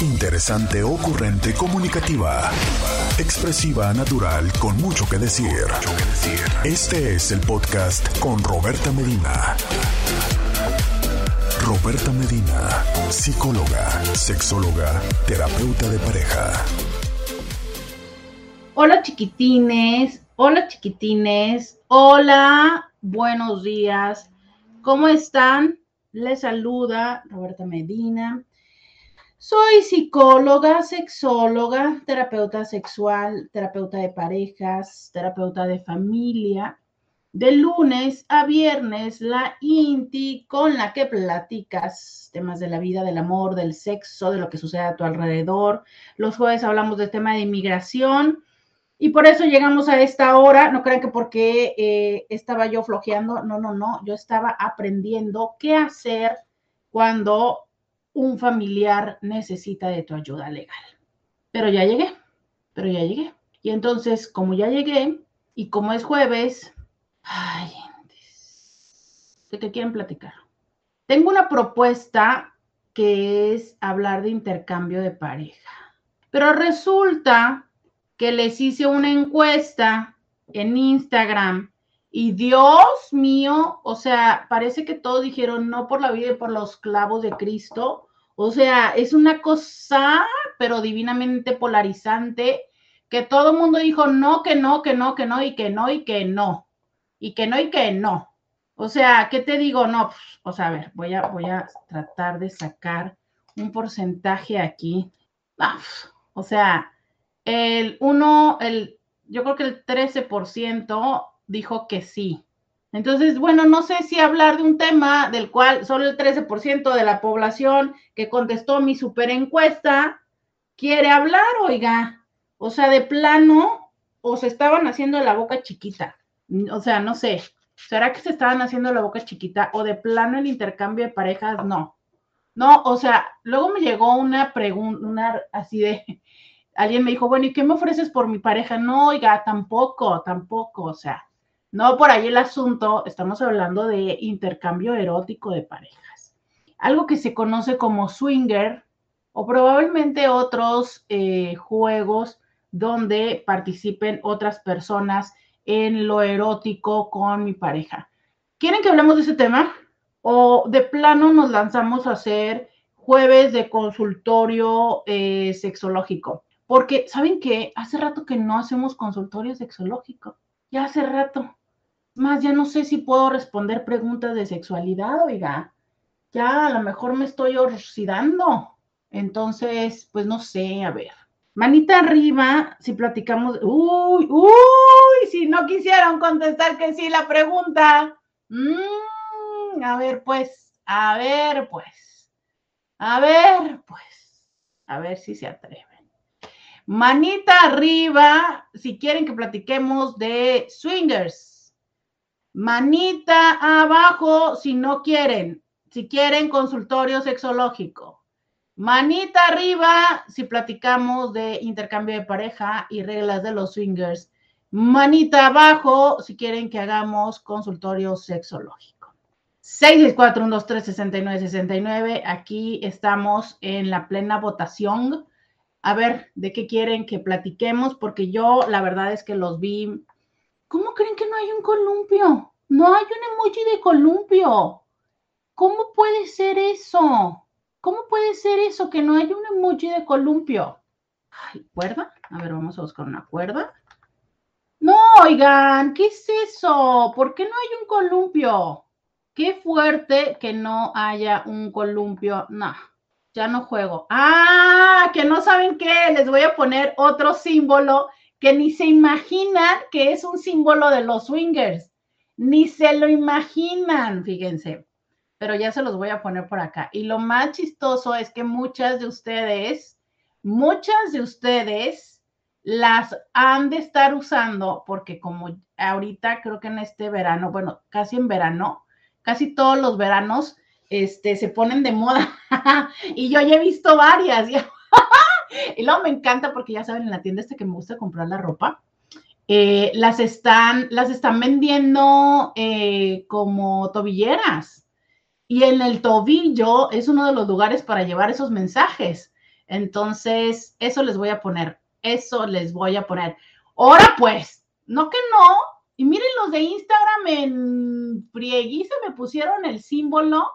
Interesante, ocurrente, comunicativa, expresiva, natural, con mucho que decir. Este es el podcast con Roberta Medina. Roberta Medina, psicóloga, sexóloga, terapeuta de pareja. Hola chiquitines, hola chiquitines, hola, buenos días, ¿cómo están? Les saluda Roberta Medina. Soy psicóloga, sexóloga, terapeuta sexual, terapeuta de parejas, terapeuta de familia. De lunes a viernes, la INTI con la que platicas temas de la vida, del amor, del sexo, de lo que sucede a tu alrededor. Los jueves hablamos del tema de inmigración y por eso llegamos a esta hora. No crean que porque eh, estaba yo flojeando. No, no, no. Yo estaba aprendiendo qué hacer cuando un familiar necesita de tu ayuda legal. Pero ya llegué, pero ya llegué. Y entonces, como ya llegué y como es jueves, ay, ¿de qué quieren platicar? Tengo una propuesta que es hablar de intercambio de pareja. Pero resulta que les hice una encuesta en Instagram y Dios mío, o sea, parece que todos dijeron no por la vida y por los clavos de Cristo. O sea, es una cosa, pero divinamente polarizante, que todo el mundo dijo no, que no, que no, que no, y que no, y que no, y que no, y que no. O sea, ¿qué te digo? No, pues, o sea, a ver, voy a, voy a tratar de sacar un porcentaje aquí. Ah, o sea, el 1, el, yo creo que el 13% dijo que sí. Entonces, bueno, no sé si hablar de un tema del cual solo el 13% de la población que contestó mi super encuesta quiere hablar, oiga. O sea, de plano, o se estaban haciendo la boca chiquita. O sea, no sé. ¿Será que se estaban haciendo la boca chiquita o de plano el intercambio de parejas? No. No, o sea, luego me llegó una pregunta, una así de, alguien me dijo, bueno, ¿y qué me ofreces por mi pareja? No, oiga, tampoco, tampoco, o sea, no por ahí el asunto, estamos hablando de intercambio erótico de parejas. Algo que se conoce como swinger o probablemente otros eh, juegos donde participen otras personas en lo erótico con mi pareja. ¿Quieren que hablemos de ese tema? ¿O de plano nos lanzamos a hacer jueves de consultorio eh, sexológico? Porque, ¿saben qué? Hace rato que no hacemos consultorio sexológico. Ya hace rato. Más, ya no sé si puedo responder preguntas de sexualidad, oiga. Ya a lo mejor me estoy oxidando. Entonces, pues no sé, a ver. Manita arriba, si platicamos. Uy, uy, si no quisieron contestar que sí la pregunta. Mm, a ver, pues, a ver, pues. A ver, pues. A ver si se atreven. Manita arriba, si quieren que platiquemos de swingers. Manita abajo si no quieren, si quieren consultorio sexológico. Manita arriba si platicamos de intercambio de pareja y reglas de los swingers. Manita abajo si quieren que hagamos consultorio sexológico. 664-123-6969. Aquí estamos en la plena votación. A ver, ¿de qué quieren que platiquemos? Porque yo la verdad es que los vi ¿Cómo creen que no hay un columpio? No hay un emoji de columpio. ¿Cómo puede ser eso? ¿Cómo puede ser eso que no hay un emoji de columpio? Ay, ¿cuerda? A ver, vamos a buscar una cuerda. No, oigan, ¿qué es eso? ¿Por qué no hay un columpio? Qué fuerte que no haya un columpio. No, ya no juego. Ah, que no saben qué. Les voy a poner otro símbolo que ni se imaginan que es un símbolo de los swingers, ni se lo imaginan, fíjense, pero ya se los voy a poner por acá. Y lo más chistoso es que muchas de ustedes, muchas de ustedes las han de estar usando porque como ahorita creo que en este verano, bueno, casi en verano, casi todos los veranos, este, se ponen de moda. y yo ya he visto varias. Y luego me encanta porque ya saben, en la tienda este que me gusta comprar la ropa, eh, las, están, las están vendiendo eh, como tobilleras. Y en el tobillo es uno de los lugares para llevar esos mensajes. Entonces, eso les voy a poner, eso les voy a poner. Ahora pues, no que no. Y miren los de Instagram en frieguiza me pusieron el símbolo.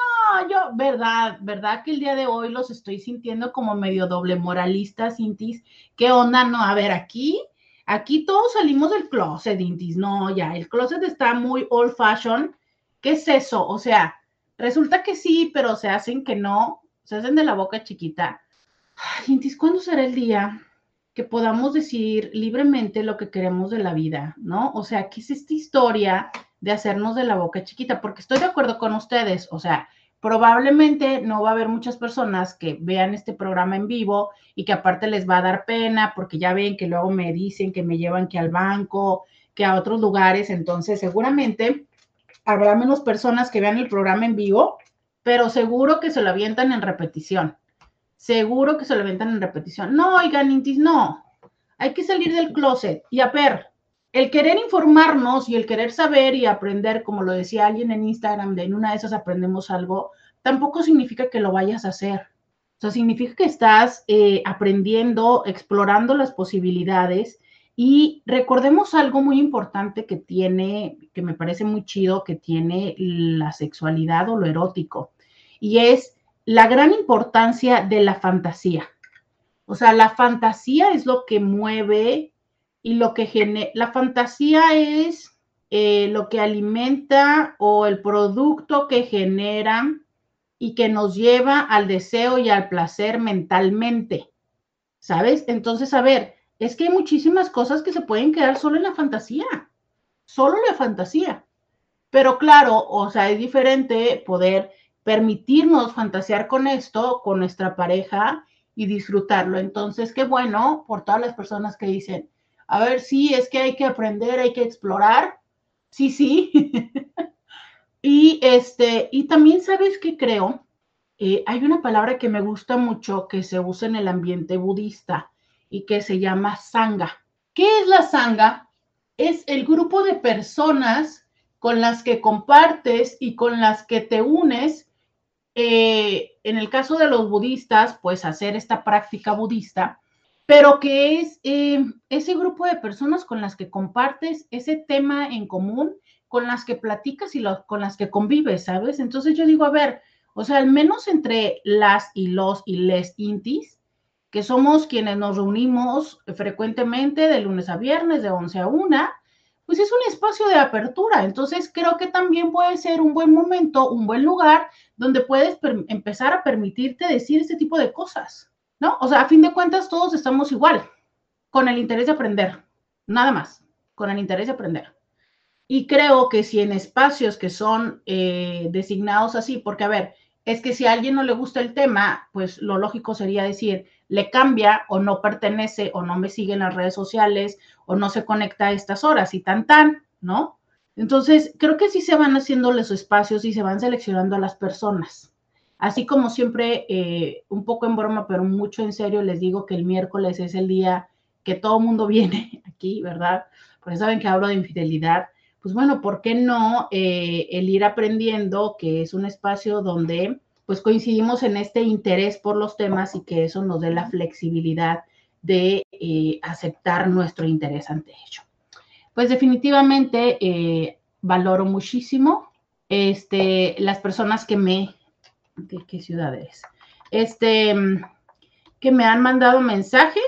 No, yo, verdad, verdad que el día de hoy los estoy sintiendo como medio doble moralistas, Intis. ¿Qué onda? No, a ver, aquí, aquí todos salimos del closet, Intis. No, ya, el closet está muy old fashion. ¿Qué es eso? O sea, resulta que sí, pero se hacen que no, se hacen de la boca chiquita. Ay, Intis, ¿cuándo será el día? que podamos decir libremente lo que queremos de la vida, ¿no? O sea, ¿qué es esta historia de hacernos de la boca chiquita? Porque estoy de acuerdo con ustedes, o sea, probablemente no va a haber muchas personas que vean este programa en vivo y que aparte les va a dar pena porque ya ven que luego me dicen que me llevan que al banco, que a otros lugares, entonces seguramente habrá menos personas que vean el programa en vivo, pero seguro que se lo avientan en repetición seguro que se lo aventan en repetición. No, oigan, Intis, no. Hay que salir del closet. Y a ver, el querer informarnos y el querer saber y aprender, como lo decía alguien en Instagram, de en una de esas aprendemos algo, tampoco significa que lo vayas a hacer. O sea, significa que estás eh, aprendiendo, explorando las posibilidades y recordemos algo muy importante que tiene, que me parece muy chido, que tiene la sexualidad o lo erótico. Y es la gran importancia de la fantasía. O sea, la fantasía es lo que mueve y lo que genera. La fantasía es eh, lo que alimenta o el producto que genera y que nos lleva al deseo y al placer mentalmente. ¿Sabes? Entonces, a ver, es que hay muchísimas cosas que se pueden quedar solo en la fantasía, solo en la fantasía. Pero claro, o sea, es diferente poder permitirnos fantasear con esto, con nuestra pareja y disfrutarlo. Entonces, qué bueno por todas las personas que dicen, a ver, sí, es que hay que aprender, hay que explorar. Sí, sí. y este, y también sabes que creo, eh, hay una palabra que me gusta mucho que se usa en el ambiente budista y que se llama sangha. ¿Qué es la sangha? Es el grupo de personas con las que compartes y con las que te unes eh, en el caso de los budistas, pues hacer esta práctica budista, pero que es eh, ese grupo de personas con las que compartes ese tema en común, con las que platicas y con las que convives, ¿sabes? Entonces yo digo, a ver, o sea, al menos entre las y los y les intis, que somos quienes nos reunimos frecuentemente de lunes a viernes de 11 a 1, pues es un espacio de apertura. Entonces creo que también puede ser un buen momento, un buen lugar donde puedes empezar a permitirte decir este tipo de cosas, ¿no? O sea, a fin de cuentas todos estamos igual, con el interés de aprender, nada más, con el interés de aprender. Y creo que si en espacios que son eh, designados así, porque a ver, es que si a alguien no le gusta el tema, pues lo lógico sería decir, le cambia o no pertenece o no me sigue en las redes sociales o no se conecta a estas horas y tan tan, ¿no? Entonces, creo que sí se van haciendo los espacios y se van seleccionando a las personas. Así como siempre, eh, un poco en broma, pero mucho en serio, les digo que el miércoles es el día que todo mundo viene aquí, ¿verdad? Porque saben que hablo de infidelidad pues bueno, ¿por qué no eh, el ir aprendiendo que es un espacio donde pues coincidimos en este interés por los temas y que eso nos dé la flexibilidad de eh, aceptar nuestro interés ante ello. Pues definitivamente valoro muchísimo este, las personas que me, ¿qué, qué ciudad es? Este, que me han mandado mensaje,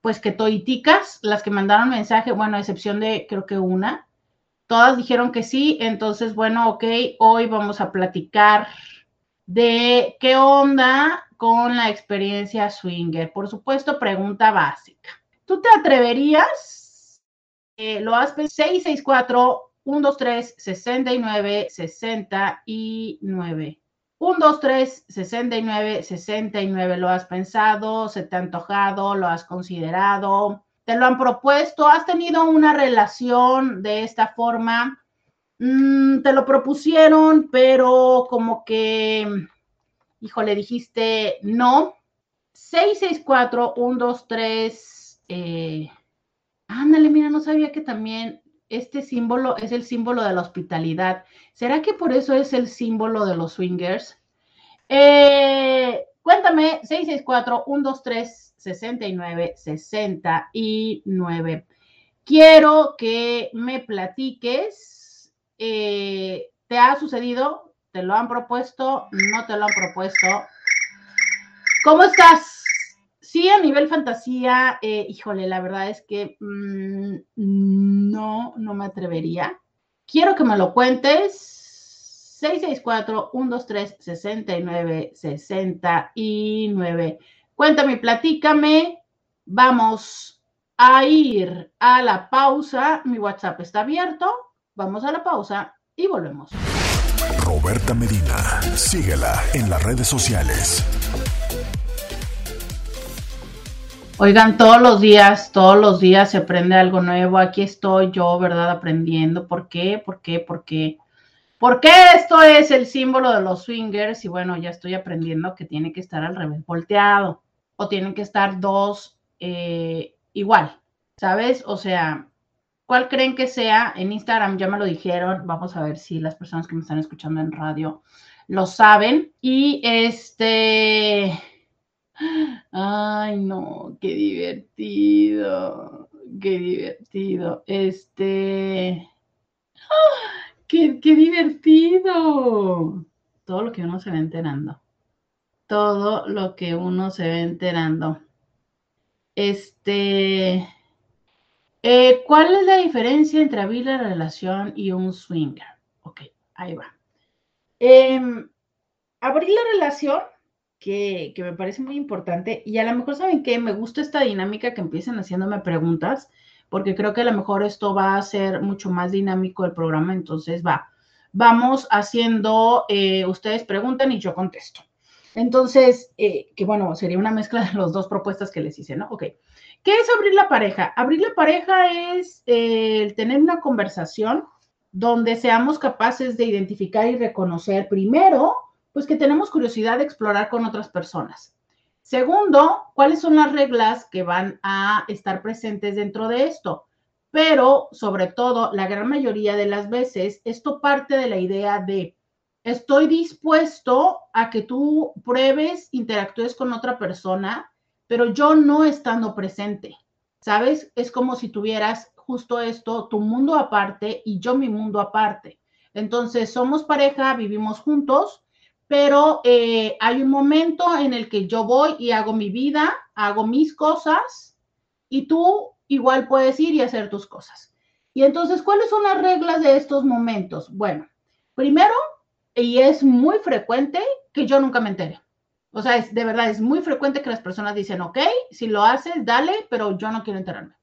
pues que toiticas, las que mandaron mensaje, bueno, a excepción de creo que una, Todas dijeron que sí, entonces, bueno, ok, hoy vamos a platicar de qué onda con la experiencia swinger. Por supuesto, pregunta básica. ¿Tú te atreverías? Eh, lo has 664 123 69 69. 123 69 69. ¿Lo has pensado? ¿Se te ha antojado? ¿Lo has considerado? te lo han propuesto, has tenido una relación de esta forma, mm, te lo propusieron, pero como que, híjole, dijiste no. 664-123, eh, ándale, mira, no sabía que también este símbolo es el símbolo de la hospitalidad. ¿Será que por eso es el símbolo de los swingers? Eh, cuéntame, 664-123-69-69. Quiero que me platiques, eh, ¿te ha sucedido? ¿Te lo han propuesto? ¿No te lo han propuesto? ¿Cómo estás? Sí, a nivel fantasía, eh, híjole, la verdad es que mm, no, no me atrevería. Quiero que me lo cuentes. 664-123-69-69. Cuéntame, platícame. Vamos a ir a la pausa. Mi WhatsApp está abierto. Vamos a la pausa y volvemos. Roberta Medina, síguela en las redes sociales. Oigan, todos los días, todos los días se aprende algo nuevo. Aquí estoy yo, ¿verdad? Aprendiendo. ¿Por qué? ¿Por qué? ¿Por qué? ¿Por qué esto es el símbolo de los swingers? Y bueno, ya estoy aprendiendo que tiene que estar al revés volteado o tienen que estar dos eh, igual, ¿sabes? O sea, ¿cuál creen que sea? En Instagram ya me lo dijeron. Vamos a ver si las personas que me están escuchando en radio lo saben. Y este Ay, no, qué divertido, qué divertido. Este, qué, qué divertido. Todo lo que uno se va enterando. Todo lo que uno se va enterando. Este, eh, ¿cuál es la diferencia entre abrir la relación y un swinger? Ok, ahí va. Em, abrir la relación que, me parece muy importante y a lo mejor saben que me gusta esta dinámica que empiecen haciéndome preguntas, porque creo que a lo mejor esto va a ser mucho más dinámico el programa, entonces va, vamos haciendo, eh, ustedes preguntan y yo contesto. Entonces, eh, que bueno, sería una mezcla de las dos propuestas que les hice, ¿no? Ok. ¿Qué es abrir la pareja? Abrir la pareja es eh, el tener una conversación donde seamos capaces de identificar y reconocer primero pues que tenemos curiosidad de explorar con otras personas. Segundo, cuáles son las reglas que van a estar presentes dentro de esto. Pero, sobre todo, la gran mayoría de las veces, esto parte de la idea de, estoy dispuesto a que tú pruebes, interactúes con otra persona, pero yo no estando presente. ¿Sabes? Es como si tuvieras justo esto, tu mundo aparte y yo mi mundo aparte. Entonces, somos pareja, vivimos juntos, pero eh, hay un momento en el que yo voy y hago mi vida, hago mis cosas y tú igual puedes ir y hacer tus cosas. Y entonces, ¿cuáles son las reglas de estos momentos? Bueno, primero, y es muy frecuente que yo nunca me entere. O sea, es, de verdad, es muy frecuente que las personas dicen, ok, si lo haces, dale, pero yo no quiero enterarme.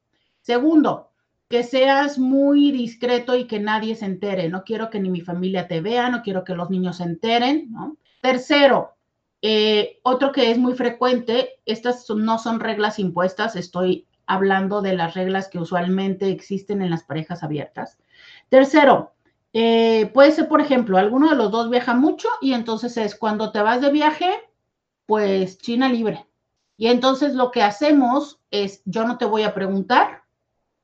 Segundo, que seas muy discreto y que nadie se entere. No quiero que ni mi familia te vea, no quiero que los niños se enteren, ¿no? Tercero, eh, otro que es muy frecuente, estas no son reglas impuestas, estoy hablando de las reglas que usualmente existen en las parejas abiertas. Tercero, eh, puede ser, por ejemplo, alguno de los dos viaja mucho y entonces es cuando te vas de viaje, pues China libre. Y entonces lo que hacemos es, yo no te voy a preguntar,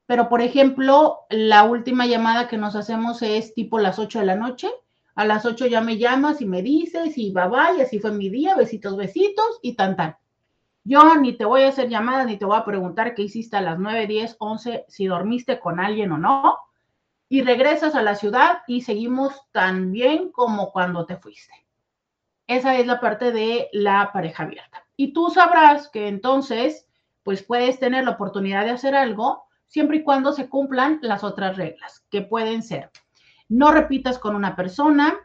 pero, por ejemplo, la última llamada que nos hacemos es tipo las 8 de la noche. A las 8 ya me llamas y me dices y bye bye, así fue mi día, besitos, besitos y tan tan. Yo ni te voy a hacer llamadas ni te voy a preguntar qué hiciste a las 9, 10, 11, si dormiste con alguien o no. Y regresas a la ciudad y seguimos tan bien como cuando te fuiste. Esa es la parte de la pareja abierta. Y tú sabrás que entonces, pues puedes tener la oportunidad de hacer algo siempre y cuando se cumplan las otras reglas, que pueden ser, no repitas con una persona,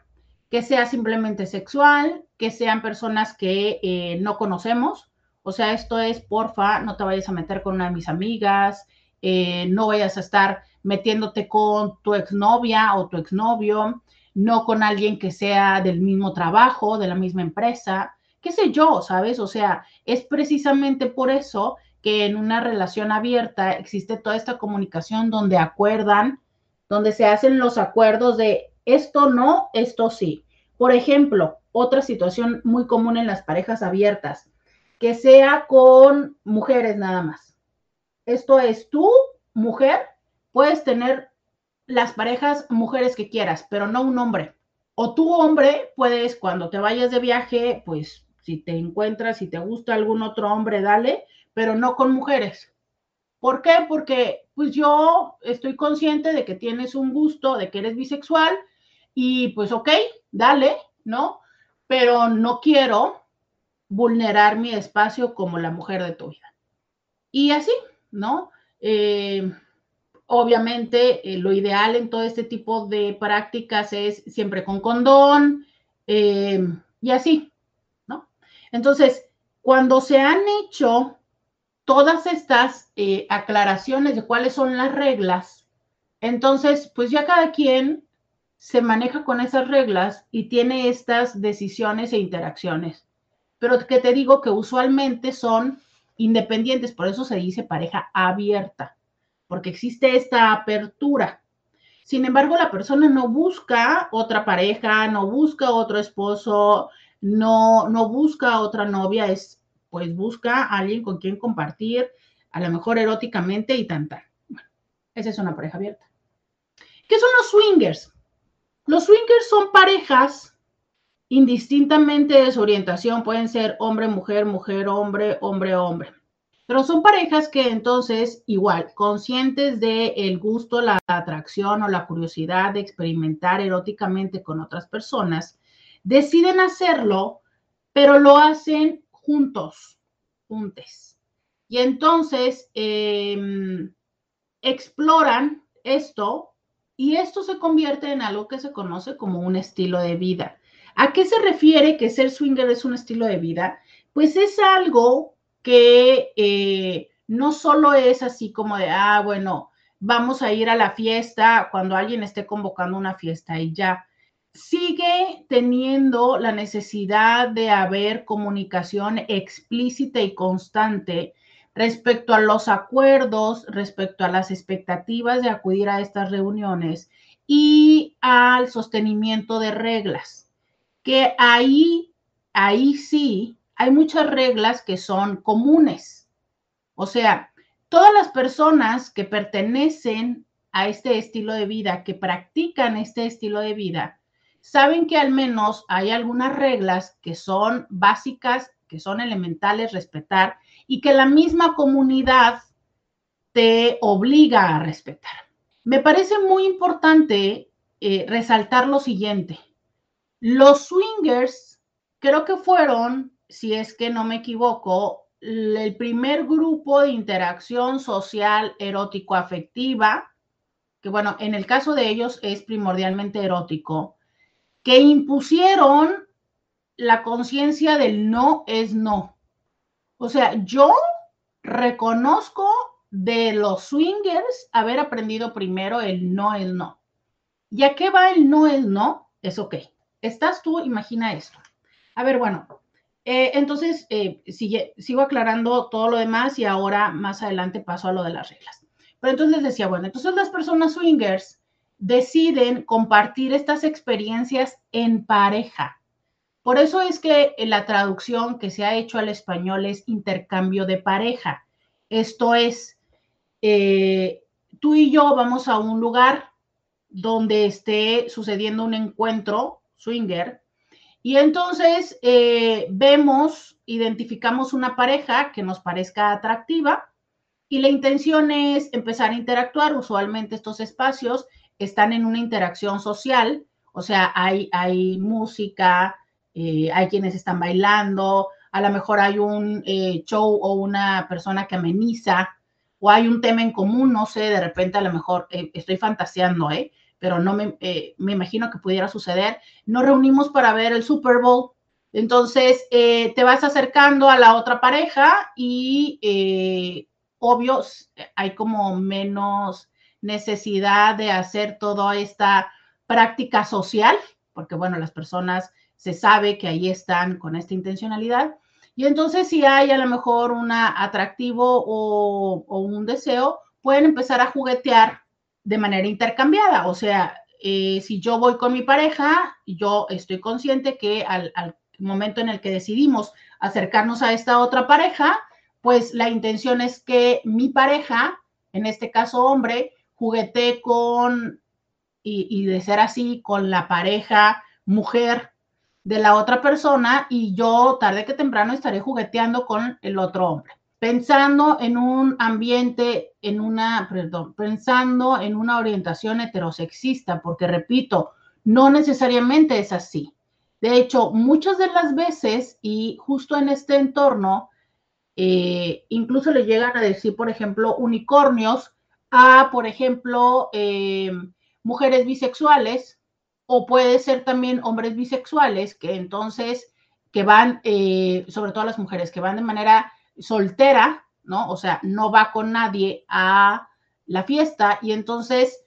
que sea simplemente sexual, que sean personas que eh, no conocemos. O sea, esto es, porfa, no te vayas a meter con una de mis amigas, eh, no vayas a estar metiéndote con tu exnovia o tu exnovio, no con alguien que sea del mismo trabajo, de la misma empresa, qué sé yo, ¿sabes? O sea, es precisamente por eso que en una relación abierta existe toda esta comunicación donde acuerdan, donde se hacen los acuerdos de esto no, esto sí. Por ejemplo, otra situación muy común en las parejas abiertas, que sea con mujeres nada más. Esto es, tú, mujer, puedes tener las parejas mujeres que quieras, pero no un hombre. O tú, hombre, puedes, cuando te vayas de viaje, pues si te encuentras, si te gusta algún otro hombre, dale, pero no con mujeres. ¿Por qué? Porque pues yo estoy consciente de que tienes un gusto, de que eres bisexual y pues ok, dale, ¿no? Pero no quiero vulnerar mi espacio como la mujer de tu vida. Y así, ¿no? Eh, obviamente, eh, lo ideal en todo este tipo de prácticas es siempre con condón eh, y así, ¿no? Entonces, cuando se han hecho todas estas aclaraciones de cuáles son las reglas, entonces, pues ya cada quien se maneja con esas reglas y tiene estas decisiones e interacciones. Pero que te digo que usualmente son independientes, por eso se dice pareja abierta, porque existe esta apertura. Sin embargo, la persona no busca otra pareja, no busca otro esposo, no, no busca otra novia, es pues busca a alguien con quien compartir, a lo mejor eróticamente y tan Bueno, esa es una pareja abierta. ¿Qué son los swingers? Los swingers son parejas indistintamente de su orientación, pueden ser hombre, mujer, mujer, hombre, hombre, hombre. Pero son parejas que entonces, igual, conscientes del el gusto, la atracción o la curiosidad de experimentar eróticamente con otras personas, deciden hacerlo, pero lo hacen juntos, juntes. Y entonces em, exploran esto y esto se convierte en algo que se conoce como un estilo de vida. ¿A qué se refiere que ser swinger es un estilo de vida? Pues es algo que eh, no solo es así como de, ah, bueno, vamos a ir a la fiesta cuando alguien esté convocando una fiesta y ya. Sigue teniendo la necesidad de haber comunicación explícita y constante respecto a los acuerdos, respecto a las expectativas de acudir a estas reuniones y al sostenimiento de reglas, que ahí, ahí sí, hay muchas reglas que son comunes. O sea, todas las personas que pertenecen a este estilo de vida, que practican este estilo de vida, saben que al menos hay algunas reglas que son básicas, que son elementales respetar y que la misma comunidad te obliga a respetar. Me parece muy importante eh, resaltar lo siguiente. Los swingers creo que fueron, si es que no me equivoco, el primer grupo de interacción social erótico-afectiva, que bueno, en el caso de ellos es primordialmente erótico, que impusieron la conciencia del no es no. O sea, yo reconozco de los swingers haber aprendido primero el no es no. ¿Y a qué va el no es no? Es ok. Estás tú, imagina esto. A ver, bueno, eh, entonces eh, sigo aclarando todo lo demás y ahora más adelante paso a lo de las reglas. Pero entonces decía, bueno, entonces las personas swingers deciden compartir estas experiencias en pareja. Por eso es que la traducción que se ha hecho al español es intercambio de pareja. Esto es, eh, tú y yo vamos a un lugar donde esté sucediendo un encuentro swinger y entonces eh, vemos, identificamos una pareja que nos parezca atractiva y la intención es empezar a interactuar. Usualmente estos espacios están en una interacción social, o sea, hay, hay música, eh, hay quienes están bailando, a lo mejor hay un eh, show o una persona que ameniza, o hay un tema en común, no sé, de repente a lo mejor eh, estoy fantaseando, ¿eh? pero no me, me, imagino que pudiera suceder. Nos reunimos para ver el Super Bowl, entonces te vas acercando a la otra pareja y obvio hay como menos necesidad de hacer toda esta práctica social, porque bueno, las personas se sabe que ahí están con esta intencionalidad. Y entonces si hay a lo mejor un atractivo o, un deseo, pueden empezar a juguetear de manera intercambiada. O sea, eh, si yo voy con mi pareja, yo estoy consciente que al, al, momento en el que decidimos acercarnos a esta otra pareja, pues la intención es que mi pareja, en este caso hombre, juguete con, y, y de ser así, con la pareja mujer de la otra persona y yo tarde que temprano estaré jugueteando con el otro hombre. Pensando en un ambiente, en una, perdón, pensando en una orientación heterosexista, porque repito, no necesariamente es así. De hecho, muchas de las veces, y justo en este entorno, eh, incluso le llegan a decir, por ejemplo, unicornios a, por ejemplo, eh, mujeres bisexuales, o puede ser también hombres bisexuales, que entonces, que van, eh, sobre todo las mujeres, que van de manera soltera, ¿no? O sea, no va con nadie a la fiesta y entonces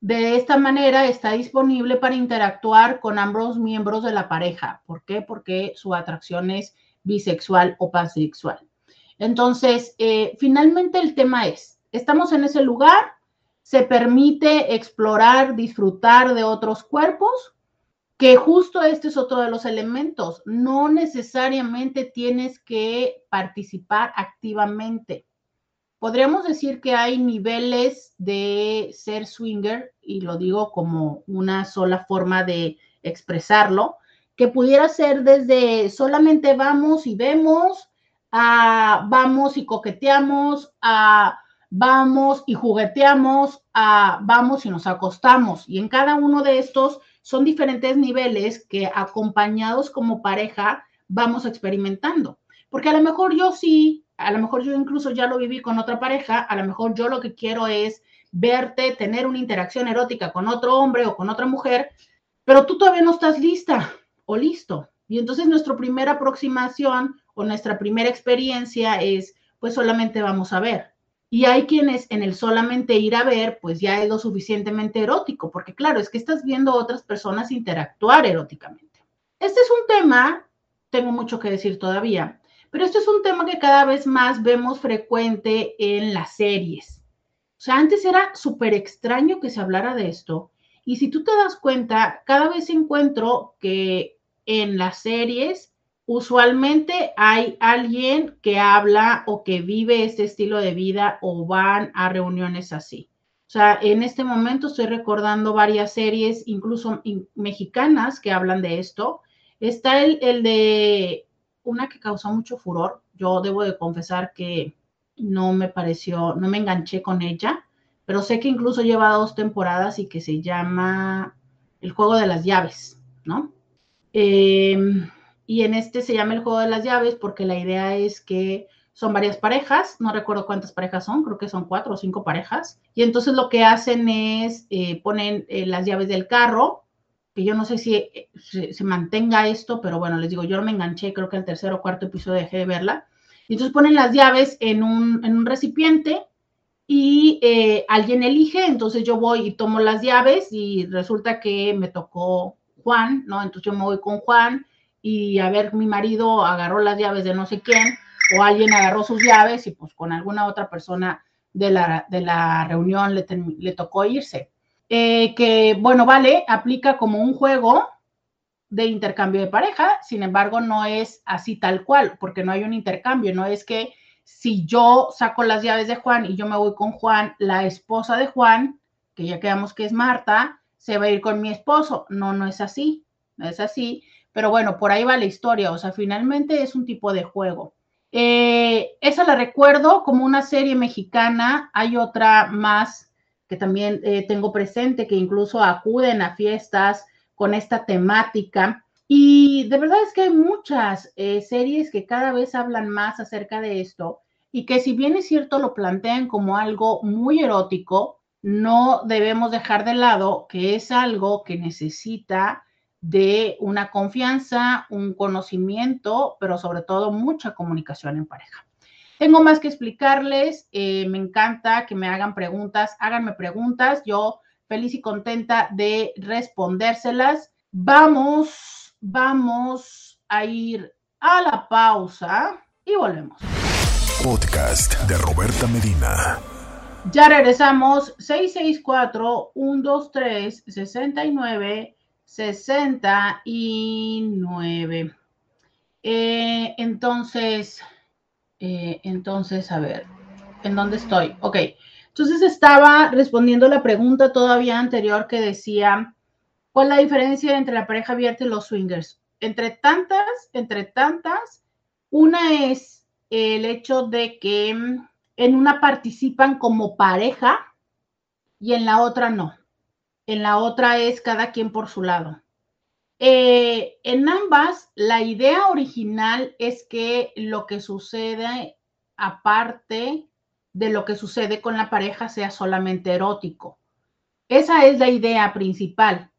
de esta manera está disponible para interactuar con ambos miembros de la pareja. ¿Por qué? Porque su atracción es bisexual o pansexual. Entonces, eh, finalmente el tema es, estamos en ese lugar, se permite explorar, disfrutar de otros cuerpos, que justo este es otro de los elementos. No necesariamente tienes que participar activamente. Podríamos decir que hay niveles de ser swinger, y lo digo como una sola forma de expresarlo, que pudiera ser desde solamente vamos y vemos, a vamos y coqueteamos, a vamos y jugueteamos, a vamos y nos acostamos. Y en cada uno de estos son diferentes niveles que acompañados como pareja vamos experimentando. Porque a lo mejor yo sí, a lo mejor yo incluso ya lo viví con otra pareja, a lo mejor yo lo que quiero es verte, tener una interacción erótica con otro hombre o con otra mujer, pero tú todavía no estás lista o listo. Y entonces nuestra primera aproximación o nuestra primera experiencia es, pues solamente vamos a ver. Y hay quienes en el solamente ir a ver, pues ya es lo suficientemente erótico, porque claro, es que estás viendo a otras personas interactuar eróticamente. Este es un tema, tengo mucho que decir todavía, pero este es un tema que cada vez más vemos frecuente en las series. O sea, antes era súper extraño que se hablara de esto. Y si tú te das cuenta, cada vez encuentro que en las series usualmente hay alguien que habla o que vive este estilo de vida o van a reuniones así. O sea, en este momento estoy recordando varias series, incluso mexicanas, que hablan de esto. Está el, el, de una que causó mucho furor. Yo debo de confesar que no me pareció, no me enganché con ella, pero sé que incluso lleva dos temporadas y que se llama El juego de las llaves, ¿no? Eh, y en este se llama el juego de las llaves porque la idea es que son varias parejas, no recuerdo cuántas parejas son, creo que son cuatro o cinco parejas, y entonces lo que hacen es eh, ponen eh, las llaves del carro, que yo no sé si eh, se, mantenga esto, pero bueno, les digo, yo me enganché, creo que el tercer o cuarto episodio dejé de verla, y entonces ponen las llaves en un, en un recipiente y alguien elige, entonces yo voy y tomo las llaves y resulta que me tocó Juan, ¿no? Entonces yo me voy con Juan y a ver, mi marido agarró las llaves de no sé quién o alguien agarró sus llaves y pues con alguna otra persona de la, de la reunión le, le tocó irse. Eh, que, bueno, vale, aplica como un juego de intercambio de pareja, sin embargo, no es así tal cual, porque no hay un intercambio, no es que si yo saco las llaves de Juan y yo me voy con Juan, la esposa de Juan, que ya quedamos que es Marta, se va a ir con mi esposo. No, no es así, no es así. Pero bueno, por ahí va la historia, o sea, finalmente es un tipo de juego. Eh, esa la recuerdo como una serie mexicana, hay otra más que también eh, tengo presente, que incluso acuden a fiestas con esta temática. Y de verdad es que hay muchas eh, series que cada vez hablan más acerca de esto y que si bien es cierto lo plantean como algo muy erótico, no debemos dejar de lado que es algo que necesita de una confianza, un conocimiento, pero sobre todo mucha comunicación en pareja. Tengo más que explicarles, eh, me encanta que me hagan preguntas, háganme preguntas, yo feliz y contenta de respondérselas. Vamos, vamos a ir a la pausa y volvemos. Podcast de Roberta Medina. Ya regresamos, 664-123-69. 69. Eh, entonces, eh, entonces, a ver, ¿en dónde estoy? Ok, entonces estaba respondiendo la pregunta todavía anterior que decía ¿Cuál es la diferencia entre la pareja abierta y los swingers? Entre tantas, entre tantas, una es el hecho de que mm, en una participan como pareja y en la otra no. En la otra es cada quien por su lado. Eh, en ambas, la idea original es que lo que sucede aparte de lo que sucede con la pareja sea solamente erótico. Esa es la idea principal.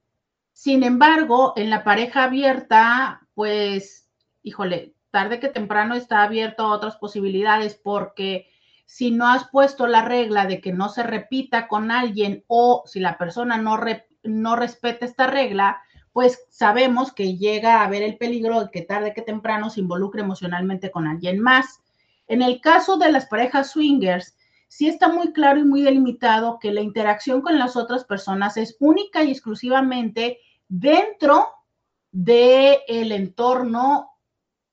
Sin embargo, en la pareja abierta, pues, híjole, tarde que temprano está abierto a otras posibilidades porque si no has puesto la regla de que no se repita con alguien o si la persona no, no respeta esta regla, pues sabemos que llega a haber el peligro de que tarde que temprano se involucre emocionalmente con alguien más. En el caso de las parejas swingers, sí está muy claro y muy delimitado que la interacción con las otras personas es única y exclusivamente dentro del el entorno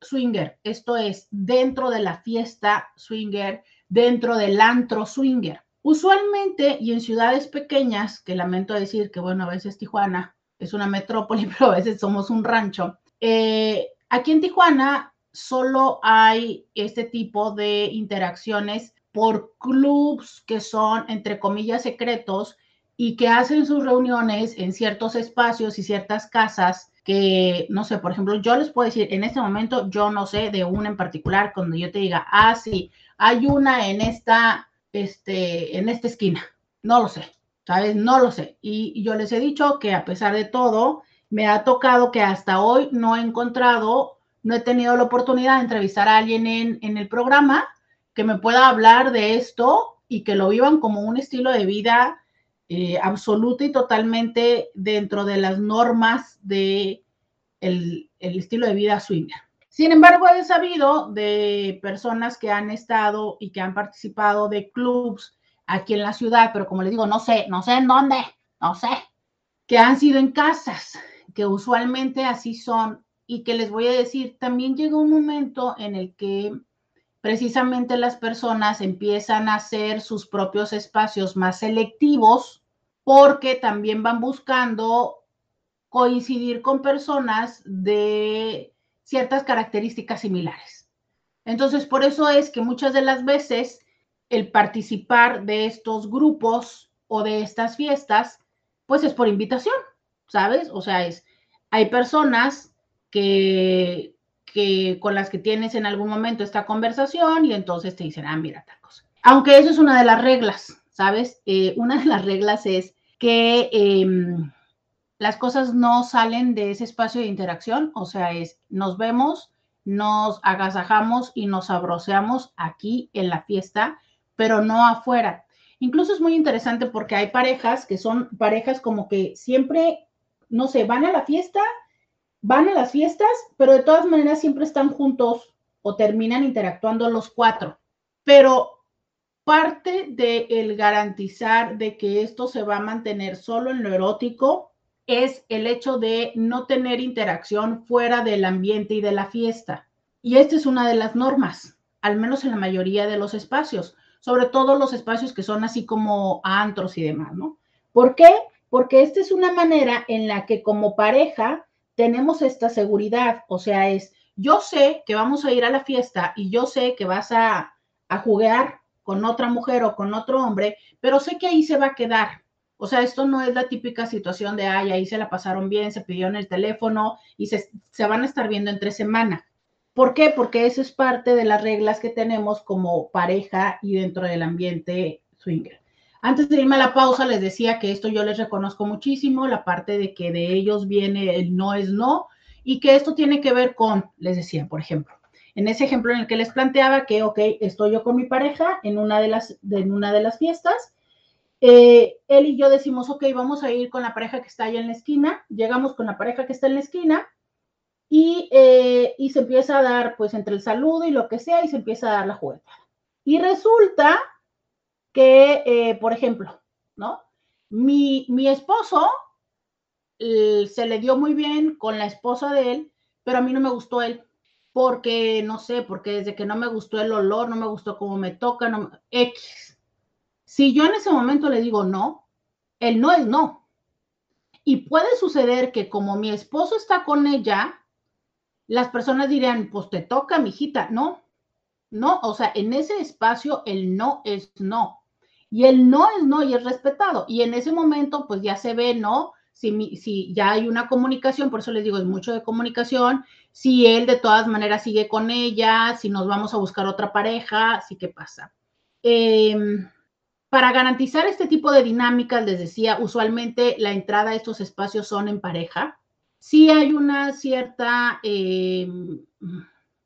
swinger, esto es, dentro de la fiesta swinger, dentro del antro swinger. Usualmente y en ciudades pequeñas, que lamento decir que, bueno, a veces Tijuana es una metrópoli, pero a veces somos un rancho, eh, aquí en Tijuana solo hay este tipo de interacciones por clubs que son, entre comillas, secretos y que hacen sus reuniones en ciertos espacios y ciertas casas que, no sé, por ejemplo, yo les puedo decir, en este momento yo no sé de una en particular, cuando yo te diga, ah, sí, hay una en esta, este, en esta esquina, no lo sé, ¿sabes? No lo sé. Y, yo les he dicho que a pesar de todo, me ha tocado que hasta hoy no he encontrado, no he tenido la oportunidad de entrevistar a alguien en, en el programa que me pueda hablar de esto y que lo vivan como un estilo de vida eh, absoluto y totalmente dentro de las normas de el, estilo de vida swinger. Sin embargo, he sabido de personas que han estado y que han participado de clubs aquí en la ciudad, pero como les digo, no sé, no sé en dónde, no sé, que han sido en casas, que usualmente así son. Y que les voy a decir, también llega un momento en el que precisamente las personas empiezan a hacer sus propios espacios más selectivos porque también van buscando coincidir con personas de ciertas características similares. Entonces, por eso es que muchas de las veces el participar de estos grupos o de estas fiestas, pues es por invitación, ¿sabes? O sea, es, hay personas que, que con las que tienes en algún momento esta conversación y entonces te dicen, ah, mira tal. Aunque eso es una de las reglas, ¿sabes? Eh, una de las reglas es que em, las cosas no salen de ese espacio de interacción, o sea, es nos vemos, nos agasajamos y nos abroceamos aquí en la fiesta, pero no afuera. Incluso es muy interesante porque hay parejas que son parejas como que siempre, no sé, van a la fiesta van a las fiestas, pero de todas maneras siempre están juntos o terminan interactuando los cuatro. Pero parte de el garantizar de que esto se va a mantener solo en lo erótico es el hecho de no tener interacción fuera del ambiente y de la fiesta. Y esta es una de las normas, al menos en la mayoría de los espacios, sobre todo los espacios que son así como antros y demás, ¿no? ¿Por qué? Porque esta es una manera en la que como pareja tenemos esta seguridad, o sea, es, yo sé que vamos a ir a la fiesta y yo sé que vas a, a jugar con otra mujer o con otro hombre, pero sé que ahí se va a quedar. O sea, esto no es la típica situación de, ay, ahí se la pasaron bien, se pidió en el teléfono y se, se van a estar viendo entre semana. ¿Por qué? Porque eso es parte de las reglas que tenemos como pareja y dentro del ambiente swinger. Antes de irme a la pausa, les decía que esto yo les reconozco muchísimo, la parte de que de ellos viene el no es no, y que esto tiene que ver con, les decía, por ejemplo, en ese ejemplo en el que les planteaba que, ok, estoy yo con mi pareja en una de las, en una de las fiestas, eh, él y yo decimos, ok, vamos a ir con la pareja que está allá en la esquina, llegamos con la pareja que está en la esquina y, eh, y se empieza a dar, pues, entre el saludo y lo que sea, y se empieza a dar la jugueta. Y resulta que, eh, por ejemplo, ¿no? Mi, mi esposo se le dio muy bien con la esposa de él, pero a mí no me gustó él, porque, no sé, porque desde que no me gustó el olor, no me gustó cómo me toca, no, X. Si yo en ese momento le digo no, el no es no. Y puede suceder que como mi esposo está con ella, las personas dirían, pues te toca, mijita. No, no, o sea, en ese espacio el no es no. Y el no es no y es respetado. Y en ese momento, pues ya se ve, ¿no? Si, si ya hay una comunicación, por eso les digo, es mucho de comunicación. Si él de todas maneras sigue con ella, si nos vamos a buscar otra pareja, sí que pasa. Em, para garantizar este tipo de dinámicas, les decía, usualmente la entrada a estos espacios son en pareja. Sí hay una cierta, em,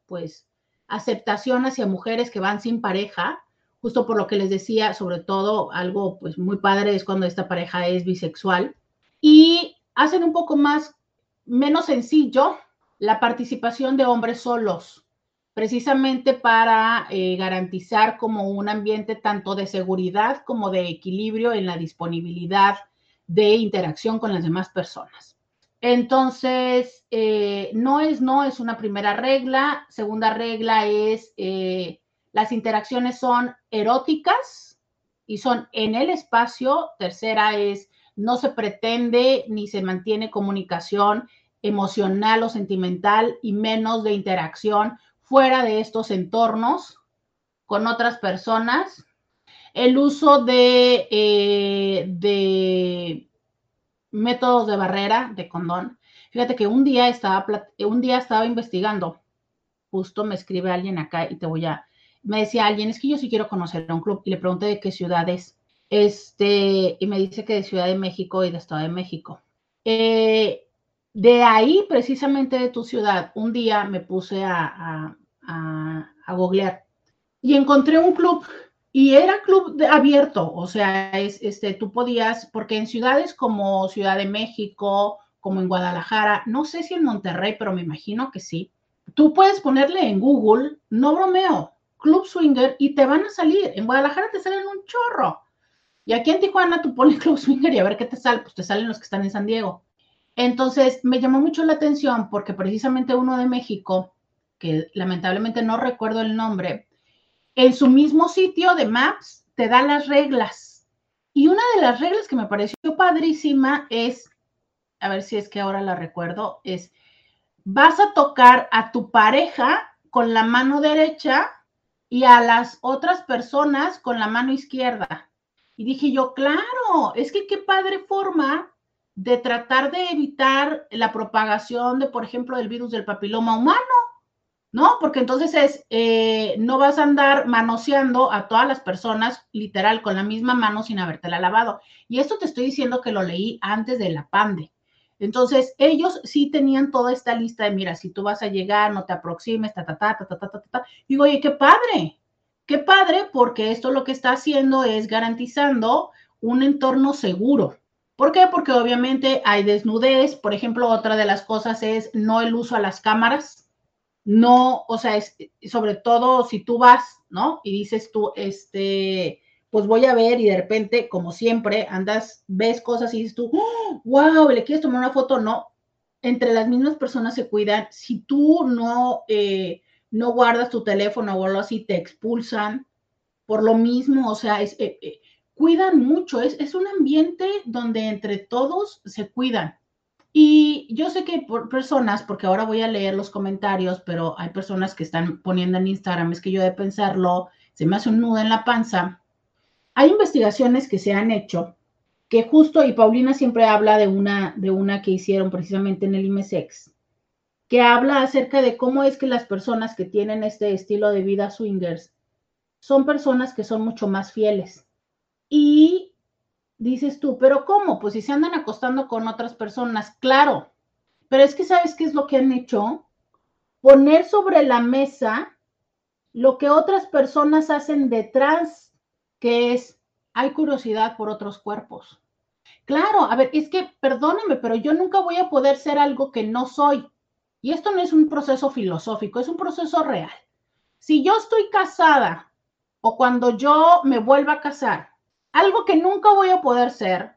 pues, aceptación hacia mujeres que van sin pareja, justo por lo que les decía, sobre todo algo pues muy padre es cuando esta pareja es bisexual y hacen un poco más, menos sencillo la participación de hombres solos, precisamente para eh, garantizar como un ambiente tanto de seguridad como de equilibrio en la disponibilidad de interacción con las demás personas. Entonces, eh, no es no, es una primera regla. Segunda regla es eh, las interacciones son eróticas y son en el espacio. Tercera es no se pretende ni se mantiene comunicación emocional o sentimental y menos de interacción fuera de estos entornos con otras personas. El uso de, eh, de métodos de barrera de condón. Fíjate que un día estaba, un día estaba investigando, justo me escribe alguien acá y te voy a, me decía alguien, es que yo sí quiero conocer a un club y le pregunté de qué ciudad es. Este, y me dice que de Ciudad de México y de Estado de México. Eh, de ahí, precisamente de tu ciudad, un día me puse a, a, a googlear y encontré un club y era club abierto, o sea, es, este, tú podías, porque en ciudades como Ciudad de México, como en Guadalajara, no sé si en Monterrey, pero me imagino que sí, tú puedes ponerle en Google, no bromeo, Club Swinger y te van a salir. En Guadalajara te salen un chorro. Y aquí en Tijuana tú pones Club Swinger y a ver qué te sale, pues te salen los que están en San Diego. Entonces, me llamó mucho la atención porque precisamente uno de México, que lamentablemente no recuerdo el nombre, en su mismo sitio de Maps te da las reglas. Y una de las reglas que me pareció padrísima es, a ver si es que ahora la recuerdo, es, vas a tocar a tu pareja con la mano derecha y a las otras personas con la mano izquierda. Y dije yo, claro, es que qué padre forma de tratar de evitar la propagación de, por ejemplo, del virus del papiloma humano. ¿no? Porque entonces es, eh, no vas a andar manoseando a todas las personas literal con la misma mano sin habértela lavado. Y esto te estoy diciendo que lo leí antes de la pande. Entonces, ellos sí tenían toda esta lista de, mira, si tú vas a llegar, no te aproximes, ta, ta, ta, ta, ta, ta, ta, ta. Digo, oye, qué padre, qué padre, porque esto lo que está haciendo es garantizando un entorno seguro. ¿Por qué? Porque obviamente hay desnudez. Por ejemplo, otra de las cosas es no el uso a las cámaras no, o sea, es, sobre todo si tú vas, ¿no? Y dices tú, este, pues voy a ver y de repente, como siempre, andas, ves cosas y dices tú, wow, le quieres tomar una foto, no. Entre las mismas personas se cuidan. Si tú no, eh, no guardas tu teléfono o algo así, te expulsan por lo mismo, o sea, es, eh, eh, cuidan mucho, es, es un ambiente donde entre todos se cuidan. Y yo sé que por personas, porque ahora voy a leer los comentarios, pero hay personas que están poniendo en Instagram, es que yo de pensarlo, se me hace un nudo en la panza. Hay investigaciones que se han hecho que justo, y Paulina siempre habla de una, de una que hicieron precisamente en el IMESEX, que habla acerca de cómo es que las personas que tienen este estilo de vida swingers son personas que son mucho más fieles. Y dices tú, pero ¿cómo? Pues si se andan acostando con otras personas, claro, pero es que sabes qué es lo que han hecho? Poner sobre la mesa lo que otras personas hacen detrás, que es, hay curiosidad por otros cuerpos. Claro, a ver, es que perdóname, pero yo nunca voy a poder ser algo que no soy. Y esto no es un proceso filosófico, es un proceso real. Si yo estoy casada o cuando yo me vuelva a casar, algo que nunca voy a poder ser,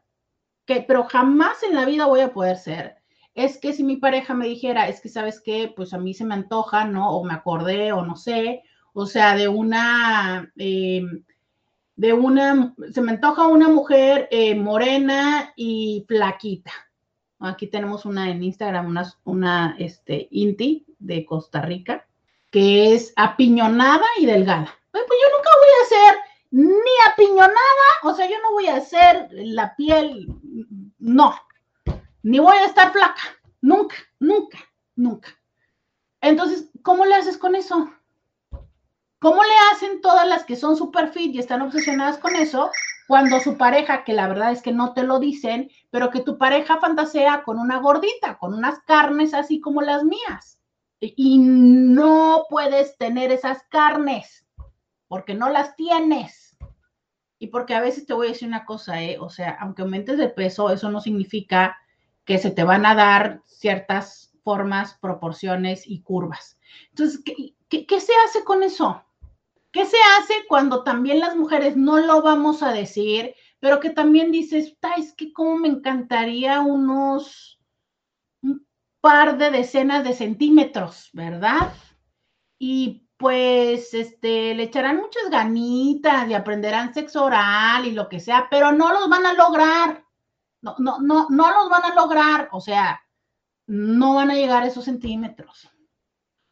que, pero jamás en la vida voy a poder ser, es que si mi pareja me dijera, es que sabes qué, pues a mí se me antoja, ¿no? O me acordé, o no sé, o sea, de una, em, de una, se me antoja una mujer eh, morena y flaquita. Aquí tenemos una en Instagram, una, una este, Inti de Costa Rica, que es apiñonada y delgada. Pues, pues yo nunca voy a ser ni apiñonada, o sea, yo no voy a hacer la piel, no, ni voy a estar flaca, nunca, nunca, nunca. Entonces, ¿cómo le haces con eso? ¿Cómo le hacen todas las que son super fit y están obsesionadas con eso cuando su pareja, que la verdad es que no te lo dicen, pero que tu pareja fantasea con una gordita, con unas carnes así como las mías? Y no puedes tener esas carnes porque no las tienes. Y porque a veces te voy a decir una cosa, ¿eh? o sea, aunque aumentes de peso, eso no significa que se te van a dar ciertas formas, proporciones y curvas. Entonces, ¿qué, se hace con eso? ¿Qué se hace cuando también las mujeres no lo vamos a decir, pero que también dices, es que como me encantaría unos un par de decenas de centímetros, ¿verdad? Y pues este, le echarán muchas ganitas y aprenderán sexo oral y lo que sea, pero no los van a lograr. No, no, no, no los van a lograr. O sea, no van a llegar a esos centímetros.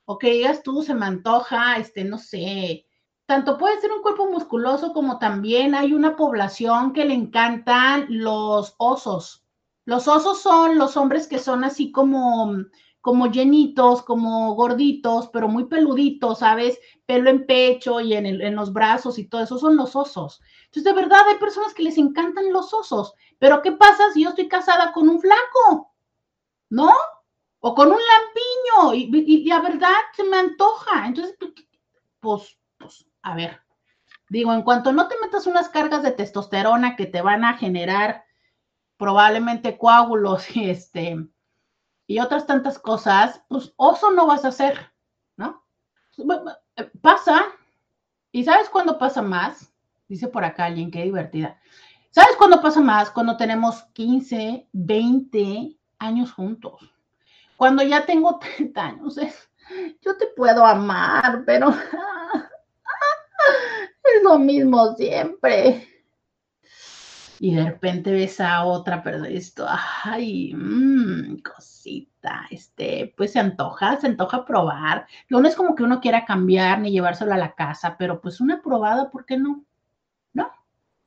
O que digas tú, se me antoja, este, no sé, tanto puede ser un cuerpo musculoso como también hay una población que le encantan los osos. Los osos son los hombres que son así como, como llenitos, como gorditos, pero muy peluditos, ¿sabes? Pelo en pecho y en, los brazos y todo eso, son los osos. Entonces, de verdad, hay personas que les encantan los osos, pero ¿qué pasa si yo estoy casada con un flaco? ¿No? O con un lampiño y, y, y la verdad se me antoja. Entonces, pues, pues a ver, digo, en cuanto no te metas unas cargas de testosterona que te van a generar probablemente coágulos y este y otras tantas cosas, pues oso no vas a hacer, ¿no? Pasa, y ¿sabes cuándo pasa más? Dice por acá alguien, qué divertida. ¿Sabes cuándo pasa más? Cuando tenemos 15, 20 años juntos. Cuando ya tengo 30 años, es, yo te puedo amar, pero es lo mismo siempre. Y de repente ves a otra, pero esto, ay, mmm, cosita, este, pues se antoja, se antoja probar. No es como que uno quiera cambiar ni llevárselo a la casa, pero pues una probada, ¿por qué no? ¿No?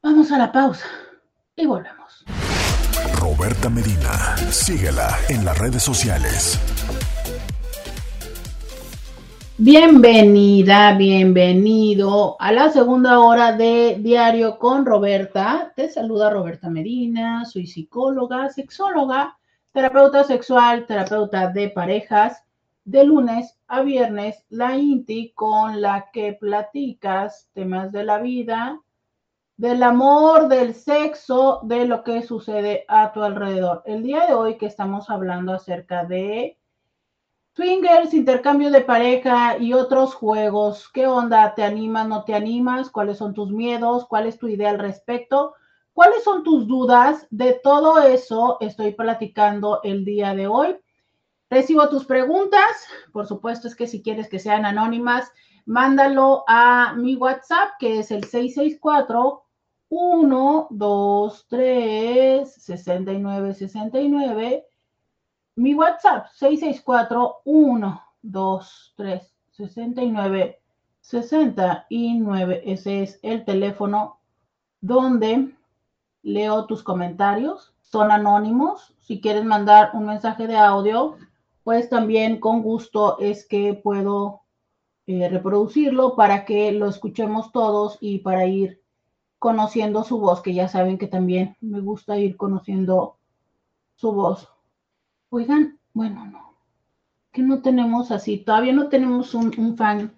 Vamos a la pausa y volvemos. Roberta Medina, síguela en las redes sociales. Bienvenida, bienvenido a la segunda hora de Diario con Roberta. Te saluda Roberta Medina, soy psicóloga, sexóloga, terapeuta sexual, terapeuta de parejas. De lunes a viernes, la INTI con la que platicas temas de la vida, del amor, del sexo, de lo que sucede a tu alrededor. El día de hoy que estamos hablando acerca de Swingers, intercambio de pareja y otros juegos. ¿Qué onda? ¿Te animas? ¿No te animas? ¿Cuáles son tus miedos? ¿Cuál es tu idea al respecto? ¿Cuáles son tus dudas? De todo eso estoy platicando el día de hoy. Recibo tus preguntas. Por supuesto es que si quieres que sean anónimas, mándalo a mi WhatsApp, que es el 664 123 6969 mi WhatsApp 664-123-69-69. Ese es el teléfono donde leo tus comentarios. Son anónimos. Si quieres mandar un mensaje de audio, pues también con gusto es que puedo eh, reproducirlo para que lo escuchemos todos y para ir conociendo su voz, que ya saben que también me gusta ir conociendo su voz. Oigan, bueno, no, que no tenemos así, todavía no tenemos un, fan,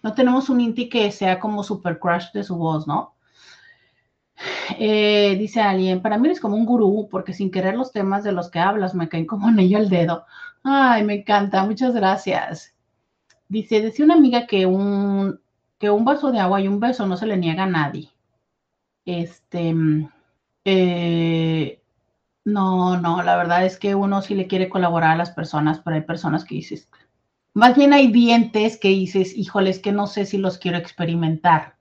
no tenemos un Inti que sea como super crush de su voz, ¿no? Eh, dice alguien, para mí eres como un gurú, porque sin querer los temas de los que hablas me caen como anillo el dedo. Ay, me encanta, muchas gracias. Dice, decía una amiga que un, que un vaso de agua y un beso no se le niega a nadie. Este, eh, no, no, la verdad es que uno sí le quiere colaborar a las personas, pero hay personas que dices, más bien hay dientes que dices, híjoles, que no sé si los quiero experimentar,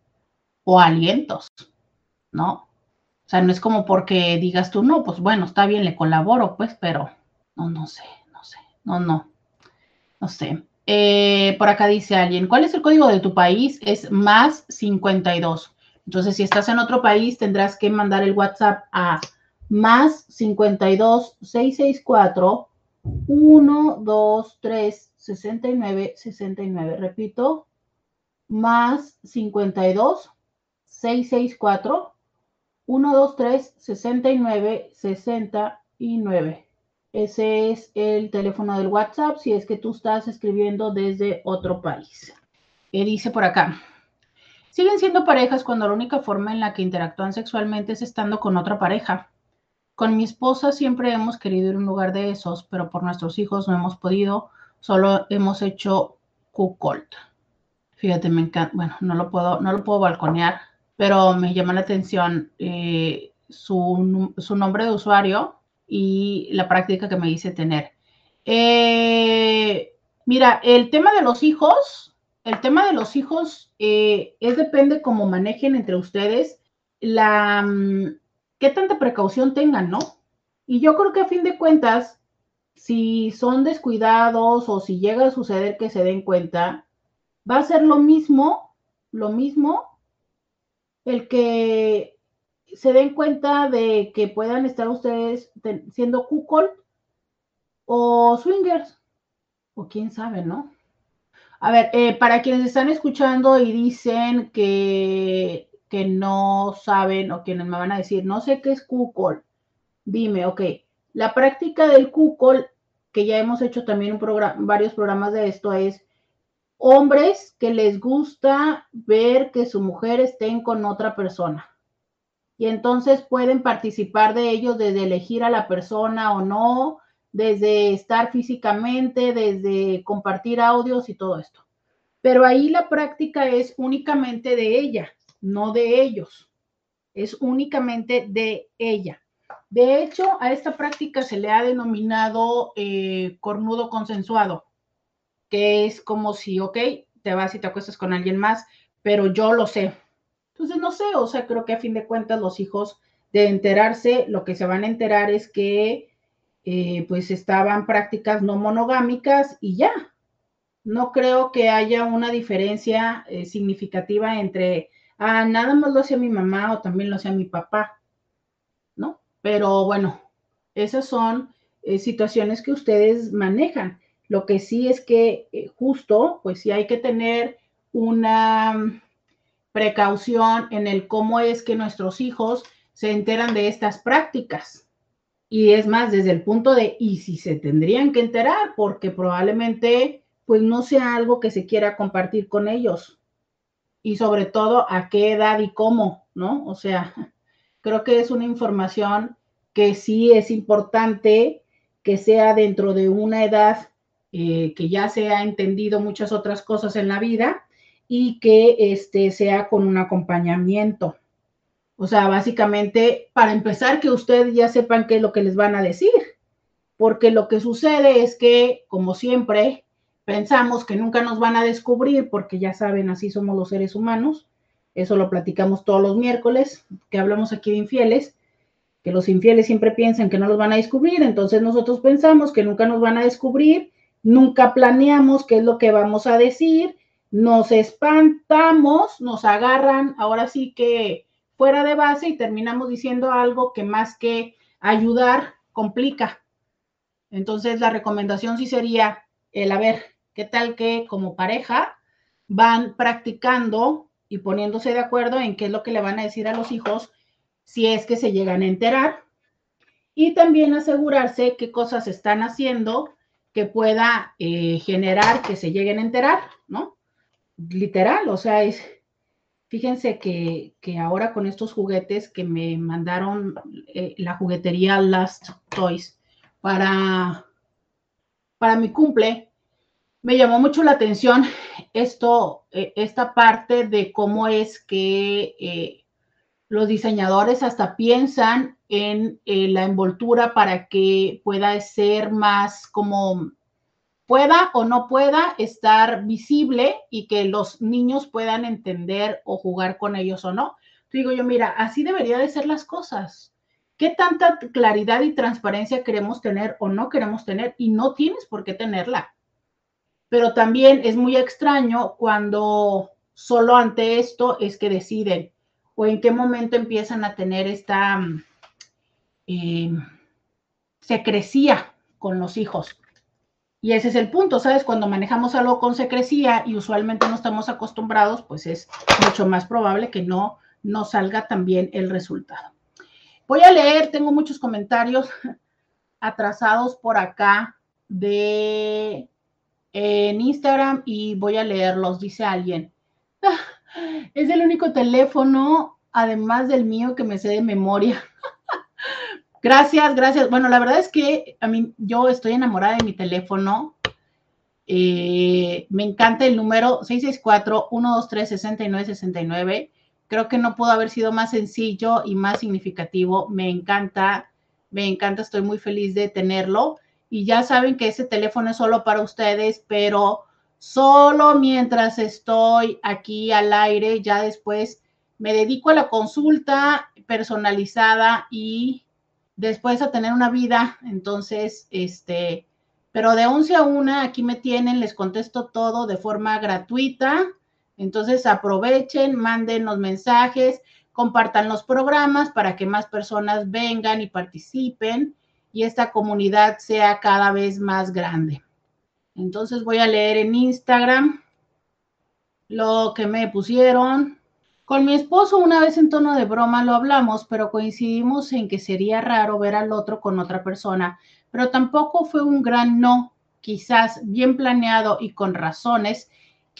o alientos, ¿no? O sea, no es como porque digas tú, no, pues bueno, está bien, le colaboro, pues, pero No, no sé, no sé. No, no. No sé. Eh, por acá dice alguien, ¿cuál es el código de tu país? Es más 52. Entonces, si estás en otro país, tendrás que mandar el WhatsApp a más 52 664 123 69 69. Repito, más 52 664 123 69 69. Ese es el teléfono del WhatsApp si es que tú estás escribiendo desde otro país. ¿Qué dice por acá? Siguen siendo parejas cuando la única forma en la que interactúan sexualmente es estando con otra pareja. Con mi esposa siempre hemos querido ir a un lugar de esos, pero por nuestros hijos no hemos podido, solo hemos hecho cuckold. Fíjate, me encanta, bueno, no lo puedo, no lo puedo balconear, pero me llama la atención eh, su, su nombre de usuario y la práctica que me hice tener. Eh, mira, el tema de los hijos, el tema de los hijos eh, es depende cómo manejen entre ustedes la mm, qué tanta precaución tengan, ¿no? Y yo creo que a fin de cuentas, si son descuidados o si llega a suceder que se den cuenta, va a ser lo mismo, lo mismo el que se den cuenta de que puedan estar ustedes siendo cuckold o swingers, o quién sabe, ¿no? A ver, eh, para quienes están escuchando y dicen que, que no saben o quienes me van a decir, no sé qué es cuckold, dime, ok, la práctica del cuckold, que ya hemos hecho también un varios programas de esto, es hombres que les gusta ver que su mujer estén con otra persona. Y entonces pueden participar de ellos desde elegir a la persona o no, desde estar físicamente, desde compartir audios y todo esto. Pero ahí la práctica es únicamente de ella, no de ellos. Es únicamente de ella. De hecho, a esta práctica se le ha denominado eh, cornudo consensuado, que es como si, ok, te vas y te acuestas con alguien más, pero yo lo sé, entonces, no sé, o sea, creo que a fin de cuentas los hijos de enterarse, lo que se van a enterar es que eh, pues estaban prácticas no monogámicas y ya. No creo que haya una diferencia eh, significativa entre, ah, nada más lo hacía mi mamá o también lo hacía mi papá, ¿no? Pero bueno, esas son eh, situaciones que ustedes manejan. Lo que sí es que justo, pues sí hay que tener una precaución en el cómo es que nuestros hijos se enteran de estas prácticas. Y es más, desde el punto de, y si se tendrían que enterar, porque probablemente pues no sea algo que se quiera compartir con ellos. Y sobre todo, a qué edad y cómo, ¿no? O sea, creo que es una información que sí es importante que sea dentro de una edad eh, que ya se ha entendido muchas otras cosas en la vida y que este sea con un acompañamiento. O sea, básicamente, para empezar, que ustedes ya sepan qué es lo que les van a decir, porque lo que sucede es que, como siempre, pensamos que nunca nos van a descubrir, porque ya saben, así somos los seres humanos. Eso lo platicamos todos los miércoles, que hablamos aquí de infieles, que los infieles siempre piensan que no los van a descubrir, entonces nosotros pensamos que nunca nos van a descubrir, nunca planeamos qué es lo que vamos a decir, nos espantamos, nos agarran ahora sí que fuera de base y terminamos diciendo algo que más que ayudar complica. Entonces la recomendación sí sería el a ver, ¿qué tal que como pareja van practicando y poniéndose de acuerdo en qué es lo que le van a decir a los hijos si es que se llegan a enterar? Y también asegurarse qué cosas están haciendo que pueda eh, generar que se lleguen a enterar, ¿no? literal, o sea, es, fíjense que, ahora con estos juguetes que me mandaron eh, la juguetería Last Toys para, para mi cumple, me llamó mucho la atención esto, eh, esta parte de cómo es que eh, los diseñadores hasta piensan en la envoltura para que pueda ser más como pueda o no pueda estar visible y que los niños puedan entender o jugar con ellos o no. Digo yo, mira, así debería de ser las cosas. qué tanta claridad y transparencia queremos tener o no queremos tener y no tienes por qué tenerla. Pero también es muy extraño cuando solo ante esto es que deciden o en qué momento empiezan a tener esta eh, secrecía con los hijos. Y ese es el punto, ¿sabes? Cuando manejamos algo con secrecía y usualmente no estamos acostumbrados, pues es mucho más probable que no, no salga también el resultado. Voy a leer, tengo muchos comentarios atrasados por acá de en Instagram y voy a leerlos, dice alguien. Es el único teléfono, además del mío, que me sé de memoria. gracias, gracias. Bueno, la verdad es que a mí yo estoy enamorada de mi teléfono. Eh, me encanta el número 664-123-6969. Creo que no pudo haber sido más sencillo y más significativo. Me encanta, me encanta, estoy muy feliz de tenerlo. Y ya saben que ese teléfono es solo para ustedes, pero solo mientras estoy aquí al aire, ya después me dedico a la consulta personalizada y después a tener una vida. Entonces, este, pero de 11 a 1 aquí me tienen, les contesto todo de forma gratuita entonces aprovechen, manden los mensajes, compartan los programas para que más personas vengan y participen y esta comunidad sea cada vez más grande. Entonces voy a leer en Instagram lo que me pusieron. Con mi esposo una vez en tono de broma lo hablamos, pero coincidimos en que sería raro ver al otro con otra persona, pero tampoco fue un gran no, quizás bien planeado y con razones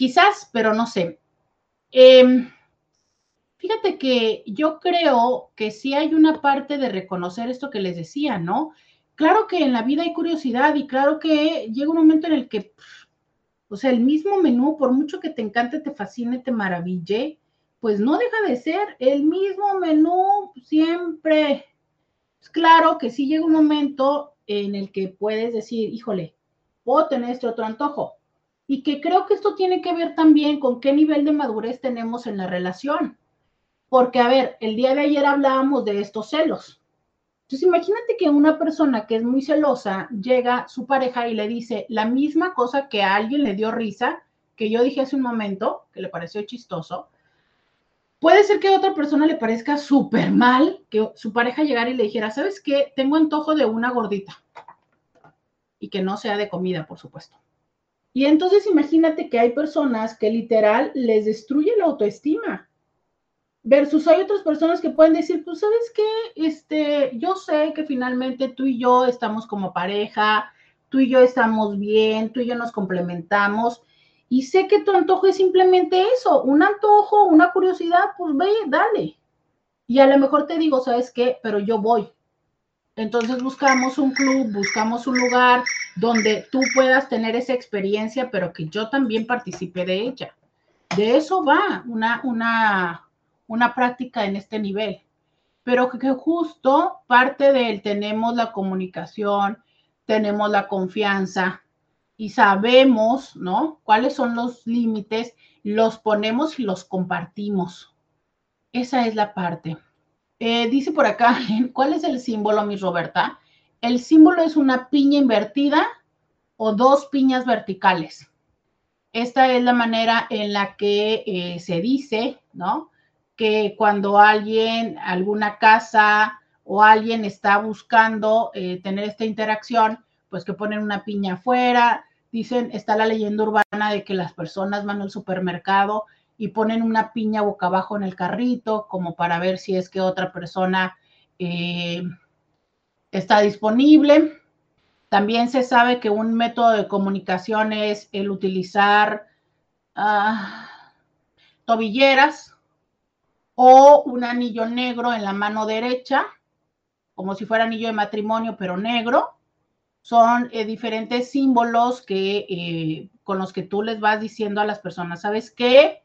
Quizás, pero no sé. Em, fíjate que yo creo que sí hay una parte de reconocer esto que les decía, ¿no? Claro que en la vida hay curiosidad y claro que llega un momento en el que, o sea, el mismo menú, por mucho que te encante, te fascine, te maraville, pues no deja de ser el mismo menú siempre. Es claro que sí llega un momento en el que puedes decir, híjole, puedo tener este otro antojo, y que creo que esto tiene que ver también con qué nivel de madurez tenemos en la relación. Porque, a ver, el día de ayer hablábamos de estos celos. Entonces, imagínate que una persona que es muy celosa llega su pareja y le dice la misma cosa que a alguien le dio risa, que yo dije hace un momento, que le pareció chistoso. Puede ser que a otra persona le parezca súper mal que su pareja llegara y le dijera, ¿sabes qué? Tengo antojo de una gordita. Y que no sea de comida, por supuesto. Y entonces imagínate que hay personas que literal les destruye la autoestima. Versus hay otras personas que pueden decir, pues sabes qué, este, yo sé que finalmente tú y yo estamos como pareja, tú y yo estamos bien, tú y yo nos complementamos y sé que tu antojo es simplemente eso, un antojo, una curiosidad, pues ve, dale. Y a lo mejor te digo, ¿sabes qué? Pero yo voy. Entonces buscamos un club, buscamos un lugar donde tú puedas tener esa experiencia, pero que yo también participe de ella. De eso va una, una, una práctica en este nivel. Pero que justo parte de él tenemos la comunicación, tenemos la confianza y sabemos, ¿no? Cuáles son los límites, los ponemos y los compartimos. Esa es la parte. Eh, dice por acá, ¿cuál es el símbolo, mi Roberta? El símbolo es una piña invertida o dos piñas verticales. Esta es la manera en la que eh, se dice, ¿no? Que cuando alguien, alguna casa o alguien está buscando eh, tener esta interacción, pues que ponen una piña afuera. Dicen, está la leyenda urbana de que las personas van al supermercado y ponen una piña boca abajo en el carrito como para ver si es que otra persona eh, está disponible. También se sabe que un método de comunicación es el utilizar ah, tobilleras o un anillo negro en la mano derecha, como si fuera anillo de matrimonio, pero negro. Son eh, diferentes símbolos que, eh, con los que tú les vas diciendo a las personas, ¿sabes qué?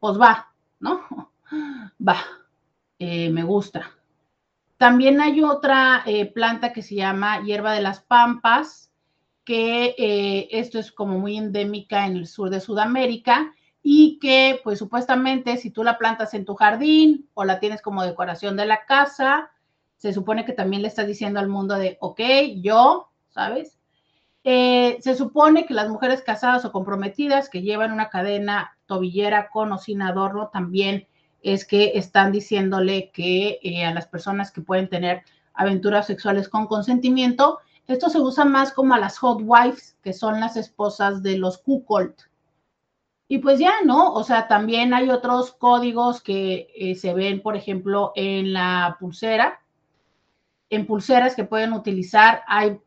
pues va, ¿no? Va, eh, me gusta. También hay otra planta que se llama hierba de las pampas, que esto es como muy endémica en el sur de Sudamérica y que pues supuestamente si tú la plantas en tu jardín o la tienes como decoración de la casa, se supone que también le estás diciendo al mundo de, ok, yo, ¿sabes? Eh, se supone que las mujeres casadas o comprometidas que llevan una cadena tobillera con o sin adorno también es que están diciéndole que eh, a las personas que pueden tener aventuras sexuales con consentimiento, esto se usa más como a las hot wives, que son las esposas de los cuckold. Y pues ya, ¿no? O sea, también hay otros códigos que eh, se ven, por ejemplo, en la pulsera, en pulseras que pueden utilizar. Hay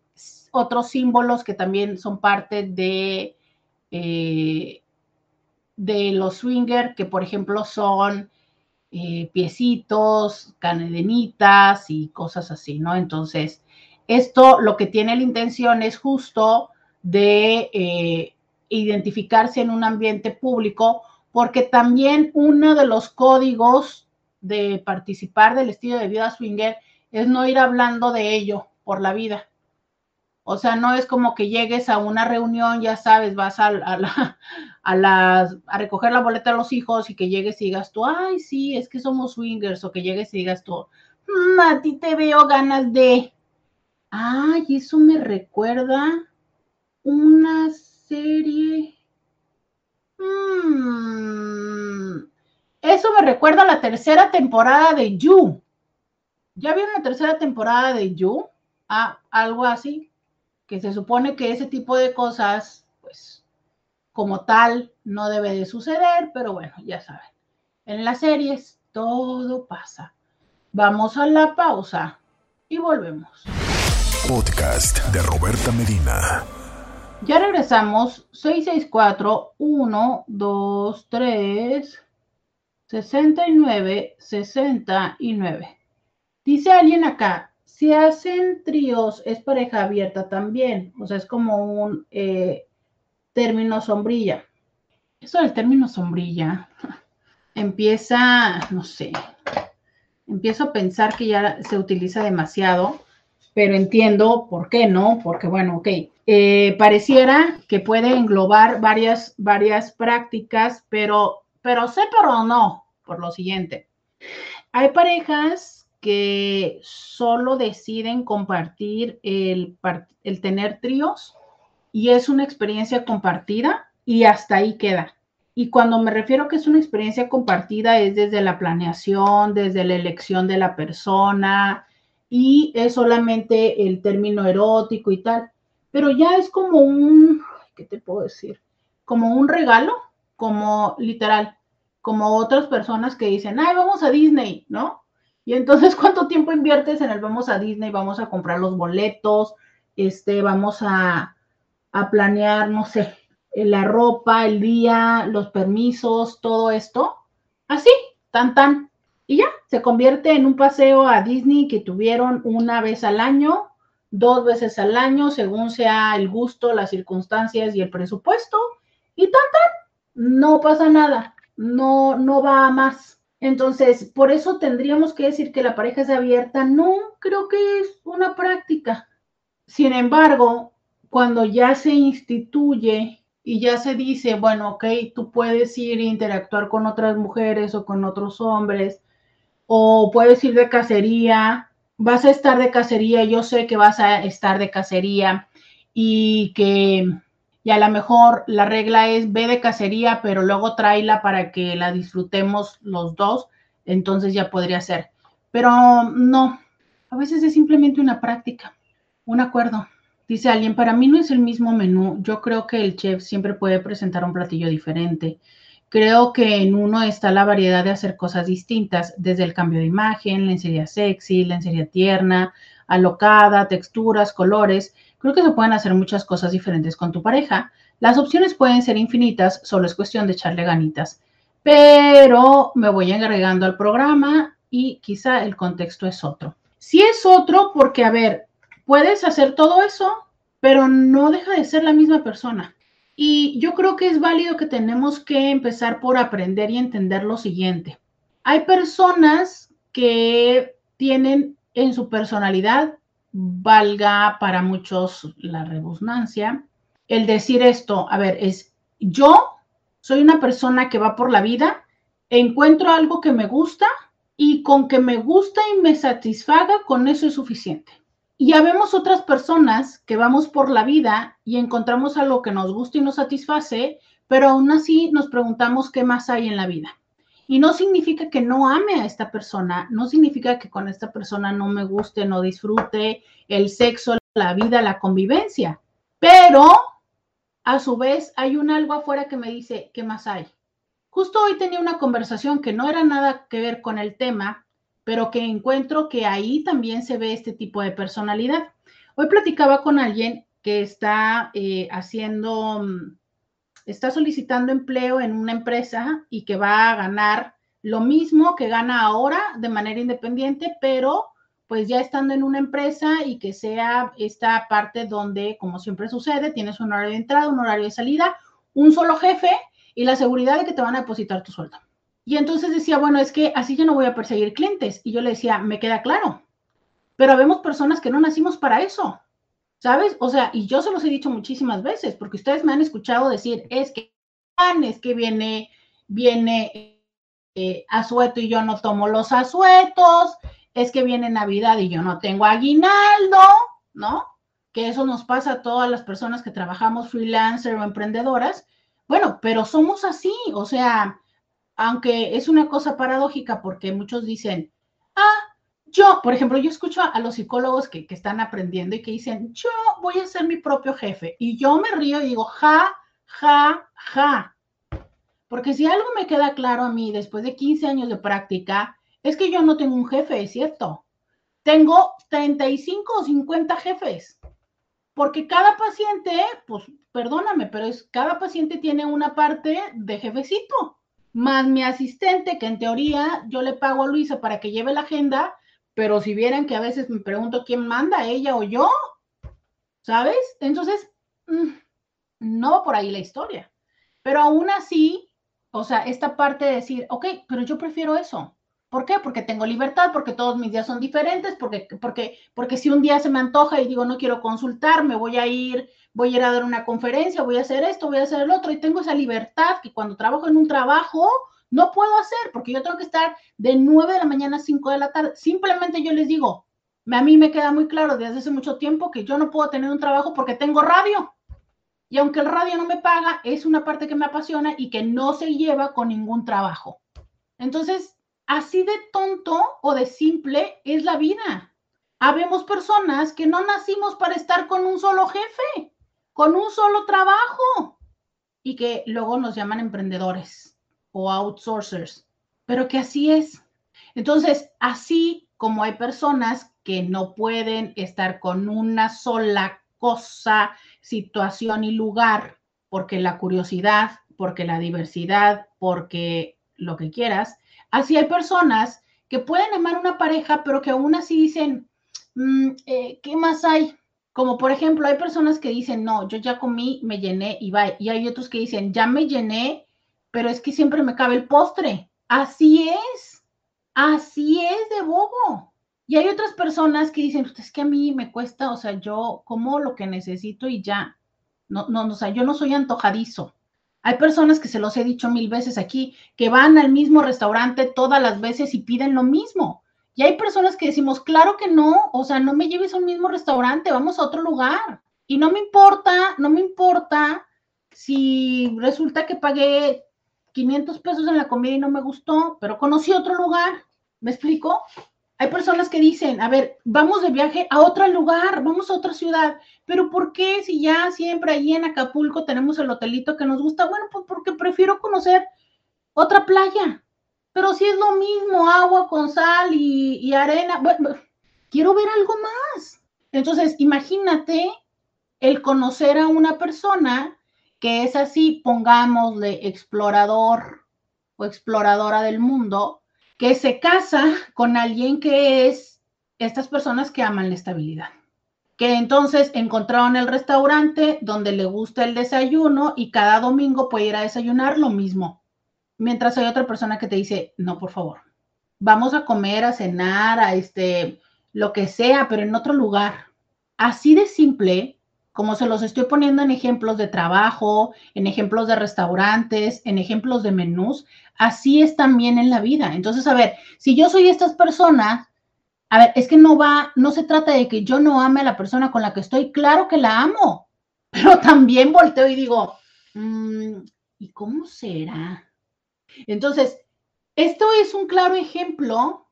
otros símbolos que también son parte de, eh, de los swinger, que por ejemplo son eh, piecitos, canedenitas y cosas así, ¿no? Entonces, esto lo que tiene la intención es justo de identificarse en un ambiente público, porque también uno de los códigos de participar del estilo de vida swinger es no ir hablando de ello por la vida. O sea, no es como que llegues a una reunión, ya sabes, vas a, a, a, a recoger la boleta de los hijos y que llegues y digas tú, ay, sí, es que somos swingers, o que llegues y digas tú, mm, a ti te veo ganas de. Ay, eso me recuerda una serie. Mm, eso me recuerda a la tercera temporada de You. ¿Ya vieron la tercera temporada de You? Ah, algo así. Que se supone que ese tipo de cosas, pues, como tal, no debe de suceder, pero bueno, ya saben. En las series todo pasa. Vamos a la pausa y volvemos. Podcast de Roberta Medina. Ya regresamos. 664 123 69 69. Dice alguien acá, si hacen tríos es pareja abierta también, o sea, es como un eh, término sombrilla. Eso del término sombrilla empieza, no sé, empiezo a pensar que ya se utiliza demasiado, pero entiendo por qué no, porque bueno, ok, eh, pareciera que puede englobar varias, varias prácticas, pero, pero sé pero no, por lo siguiente. Hay parejas que solo deciden compartir el, el tener tríos y es una experiencia compartida y hasta ahí queda. Y cuando me refiero que es una experiencia compartida es desde la planeación, desde la elección de la persona y es solamente el término erótico y tal. Pero ya es como un, ¿qué te puedo decir? Como un regalo, como literal, como otras personas que dicen, ay, vamos a Disney, ¿no? Y entonces, ¿cuánto tiempo inviertes en el vamos a Disney, vamos a comprar los boletos, este, vamos a, a planear, no sé, la ropa, el día, los permisos, todo esto? Así, tan tan. Y ya, se convierte en un paseo a Disney que tuvieron una vez al año, dos veces al año, según sea el gusto, las circunstancias y el presupuesto. Y tan tan, no pasa nada, no, no va a más. Entonces, por eso tendríamos que decir que la pareja es abierta. No, creo que es una práctica. Sin embargo, cuando ya se instituye y ya se dice, bueno, ok, tú puedes ir e interactuar con otras mujeres o con otros hombres, o puedes ir de cacería, vas a estar de cacería, yo sé que vas a estar de cacería y que y a lo mejor la regla es ve de cacería, pero luego tráela para que la disfrutemos los dos, entonces ya podría ser. Pero no, a veces es simplemente una práctica, un acuerdo. Dice alguien, para mí no es el mismo menú, yo creo que el chef siempre puede presentar un platillo diferente. Creo que en uno está la variedad de hacer cosas distintas, desde el cambio de imagen, lencería sexy, lencería tierna, alocada, texturas, colores, Creo que se pueden hacer muchas cosas diferentes con tu pareja. Las opciones pueden ser infinitas, solo es cuestión de echarle ganitas. Pero me voy agregando al programa y quizá el contexto es otro. Si es otro, porque a ver, puedes hacer todo eso, pero no deja de ser la misma persona. Y yo creo que es válido que tenemos que empezar por aprender y entender lo siguiente. Hay personas que tienen en su personalidad valga para muchos la redundancia, el decir esto, a ver, es yo soy una persona que va por la vida, encuentro algo que me gusta y con que me gusta y me satisfaga, con eso es suficiente. Y habemos otras personas que vamos por la vida y encontramos algo que nos gusta y nos satisface, pero aún así nos preguntamos qué más hay en la vida. Y no significa que no ame a esta persona, no significa que con esta persona no me guste, no disfrute el sexo, la vida, la convivencia, pero a su vez hay un algo afuera que me dice, ¿qué más hay? Justo hoy tenía una conversación que no era nada que ver con el tema, pero que encuentro que ahí también se ve este tipo de personalidad. Hoy platicaba con alguien que está eh, haciendo, mm, está solicitando empleo en una empresa y que va a ganar lo mismo que gana ahora de manera independiente, pero pues ya estando en una empresa y que sea esta parte donde, como siempre sucede, tienes un horario de entrada, un horario de salida, un solo jefe y la seguridad de que te van a depositar tu sueldo. Y entonces decía, bueno, es que así yo no voy a perseguir clientes. Y yo le decía, me queda claro, pero vemos personas que no nacimos para eso, ¿sabes? O sea, y yo se los he dicho muchísimas veces, porque ustedes me han escuchado decir, es que, es que viene, viene eh, asueto y yo no tomo los asuetos, es que viene Navidad y yo no tengo aguinaldo, ¿no? Que eso nos pasa a todas las personas que trabajamos freelancer o emprendedoras. Bueno, pero somos así, o sea, aunque es una cosa paradójica porque muchos dicen, ah, yo, por ejemplo, yo escucho a, los psicólogos que, están aprendiendo y que dicen, yo voy a ser mi propio jefe. Y yo me río y digo, ja, ja, ja. Porque si algo me queda claro a mí después de 15 años de práctica, es que yo no tengo un jefe, es cierto. Tengo 35 o 50 jefes. Porque cada paciente, pues perdóname, pero es, cada paciente tiene una parte de jefecito más mi asistente, que en teoría yo le pago a Luisa para que lleve la agenda, pero si vieran que a veces me pregunto quién manda, ella o yo, ¿sabes? Entonces, mm, no va por ahí la historia. Pero aún así, o sea, esta parte de decir, ok, pero yo prefiero eso. ¿Por qué? Porque tengo libertad, porque todos mis días son diferentes, porque, porque, porque si un día se me antoja y digo, no quiero consultar, me voy a ir, voy a ir a dar una conferencia, voy a hacer esto, voy a hacer el otro, y tengo esa libertad que cuando trabajo en un trabajo no puedo hacer, porque yo tengo que estar de 9 de la mañana a 5 de la tarde. Simplemente yo les digo, a mí me queda muy claro desde hace mucho tiempo que yo no puedo tener un trabajo porque tengo radio. Y aunque el radio no me paga, es una parte que me apasiona y que no se lleva con ningún trabajo. Entonces, Así de tonto o de simple es la vida. Habemos personas que no nacimos para estar con un solo jefe, con un solo trabajo y que luego nos llaman emprendedores o outsourcers, pero que así es. Entonces, así como hay personas que no pueden estar con una sola cosa, situación y lugar, porque la curiosidad, porque la diversidad, porque lo que quieras, Así hay personas que pueden amar una pareja, pero que aún así dicen, mm, eh, ¿qué más hay? Como por ejemplo, hay personas que dicen, no, yo ya comí, me llené y va. Y hay otros que dicen, ya me llené, pero es que siempre me cabe el postre. Así es, así es de bobo. Y hay otras personas que dicen, pues es que a mí me cuesta, o sea, yo como lo que necesito y ya. No, no, o sea, yo no soy antojadizo. Hay personas que se los he dicho mil veces aquí, que van al mismo restaurante todas las veces y piden lo mismo. Y hay personas que decimos, claro que no, o sea, no me lleves a un mismo restaurante, vamos a otro lugar. Y no me importa, no me importa si resulta que pagué 500 pesos en la comida y no me gustó, pero conocí otro lugar. ¿Me explico? Hay personas que dicen, a ver, vamos de viaje a otro lugar, vamos a otra ciudad, pero ¿por qué si ya siempre allí en Acapulco tenemos el hotelito que nos gusta? Bueno, pues porque prefiero conocer otra playa, pero si es lo mismo, agua con sal y, arena, bueno, quiero ver algo más. Entonces, imagínate el conocer a una persona que es así, pongámosle explorador o exploradora del mundo, que se casa con alguien que es estas personas que aman la estabilidad. Que entonces encontraron el restaurante donde le gusta el desayuno y cada domingo puede ir a desayunar lo mismo. Mientras hay otra persona que te dice, no, por favor, vamos a comer, a cenar, a este, lo que sea, pero en otro lugar. Así de simple como se los estoy poniendo en ejemplos de trabajo, en ejemplos de restaurantes, en ejemplos de menús, así es también en la vida. Entonces, a ver, si yo soy estas personas, a ver, es que no va, no se trata de que yo no ame a la persona con la que estoy, claro que la amo, pero también volteo y digo, mm, ¿y cómo será? Entonces, esto es un claro ejemplo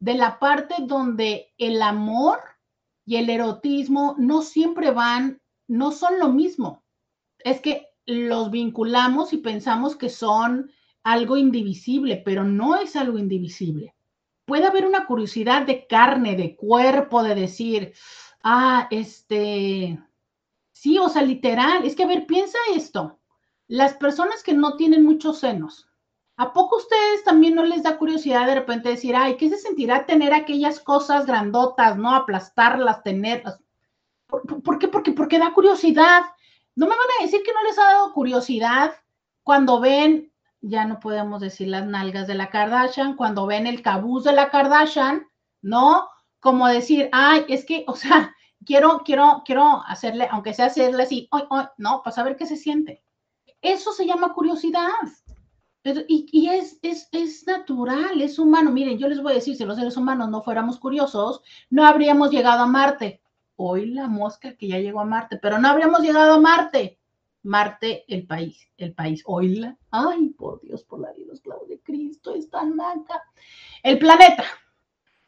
de la parte donde el amor y el erotismo no siempre van, no son lo mismo. Es que los vinculamos y pensamos que son algo indivisible, pero no es algo indivisible. Puede haber una curiosidad de carne, de cuerpo, de decir, ah, este, sí, o sea, literal, es que a ver, piensa esto, las personas que no tienen muchos senos, ¿A poco ustedes también no les da curiosidad de repente decir, ay, ¿qué se sentirá tener aquellas cosas grandotas, ¿no? Aplastarlas, tenerlas. ¿Por, qué? Porque, porque da curiosidad. No me van a decir que no les ha dado curiosidad cuando ven, ya no podemos decir las nalgas de la Kardashian, cuando ven el cabuz de la Kardashian, ¿no? Como decir, ay, es que, o sea, quiero, quiero, quiero hacerle, aunque sea hacerle así, no, para saber qué se siente. Eso se llama curiosidad y, es, es, natural, es humano. Miren, yo les voy a decir, si los seres humanos no fuéramos curiosos, no habríamos llegado a Marte. Hoy la mosca que ya llegó a Marte, pero no habríamos llegado a Marte. Marte, el país, el país. Oíla. Ay, por Dios, por la vida, esclavo de Cristo, es tan manca. El planeta,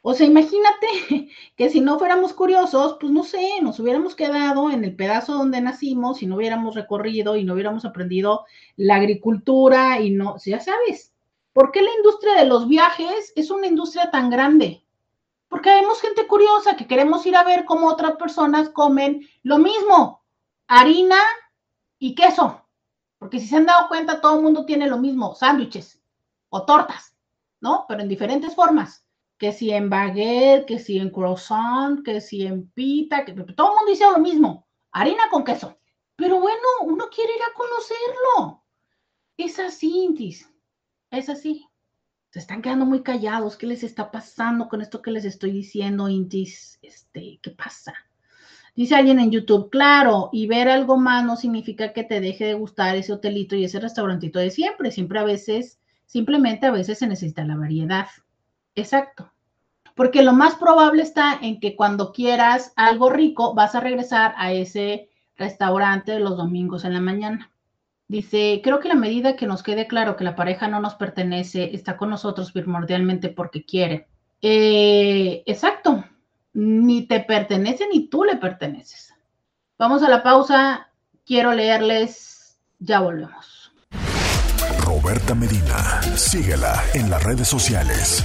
o sea, imagínate que si no fuéramos curiosos, pues no sé, nos hubiéramos quedado en el pedazo donde nacimos y no hubiéramos recorrido y no hubiéramos aprendido la agricultura y no, ya sabes, ¿por qué la industria de los viajes es una industria tan grande? Porque vemos gente curiosa que queremos ir a ver cómo otras personas comen lo mismo, harina y queso. Porque si se han dado cuenta, todo el mundo tiene lo mismo, sándwiches o tortas, ¿no? Pero en diferentes formas que si en baguette, que si en croissant, que si en pita, que todo el mundo dice lo mismo, harina con queso. Pero bueno, uno quiere ir a conocerlo. Es así, Intis. Es así. Se están quedando muy callados. ¿Qué les está pasando con esto que les estoy diciendo, Intis? Este, ¿qué pasa? Dice alguien en YouTube, claro, y ver algo más no significa que te deje de gustar ese hotelito y ese restaurantito de siempre. Siempre a veces, simplemente a veces se necesita la variedad. Exacto. Porque lo más probable está en que cuando quieras algo rico, vas a regresar a ese restaurante los domingos en la mañana. Dice, creo que la medida que nos quede claro que la pareja no nos pertenece está con nosotros primordialmente porque quiere. Eh, exacto. Ni te pertenece ni tú le perteneces. Vamos a la pausa. Quiero leerles. Ya volvemos. Roberta Medina. Síguela en las redes sociales.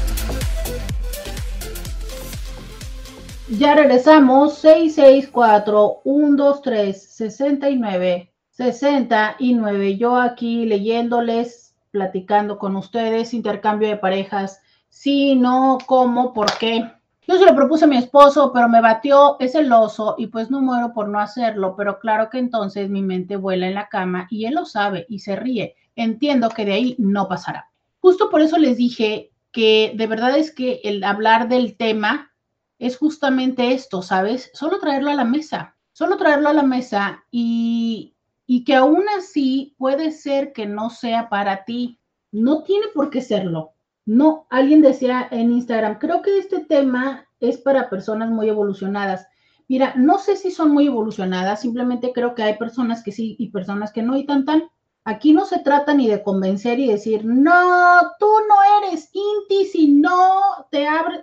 Ya regresamos. 664-123-69-69. Yo aquí leyéndoles, platicando con ustedes, intercambio de parejas. Sí, no, cómo, por qué. Yo se lo propuse a mi esposo, pero me batió, es celoso y pues no muero por no hacerlo, pero claro que entonces mi mente vuela en la cama y él lo sabe y se ríe. Entiendo que de ahí no pasará. Justo por eso les dije que de verdad es que el hablar del tema es justamente esto, ¿sabes? Solo traerlo a la mesa, solo traerlo a la mesa y, y que aún así puede ser que no sea para ti. No tiene por qué serlo. No, alguien decía en Instagram, creo que este tema es para personas muy evolucionadas. Mira, no sé si son muy evolucionadas, simplemente creo que hay personas que sí y personas que no y tan tan. Aquí no se trata ni de convencer y decir, no, tú no eres Inti si no te abres.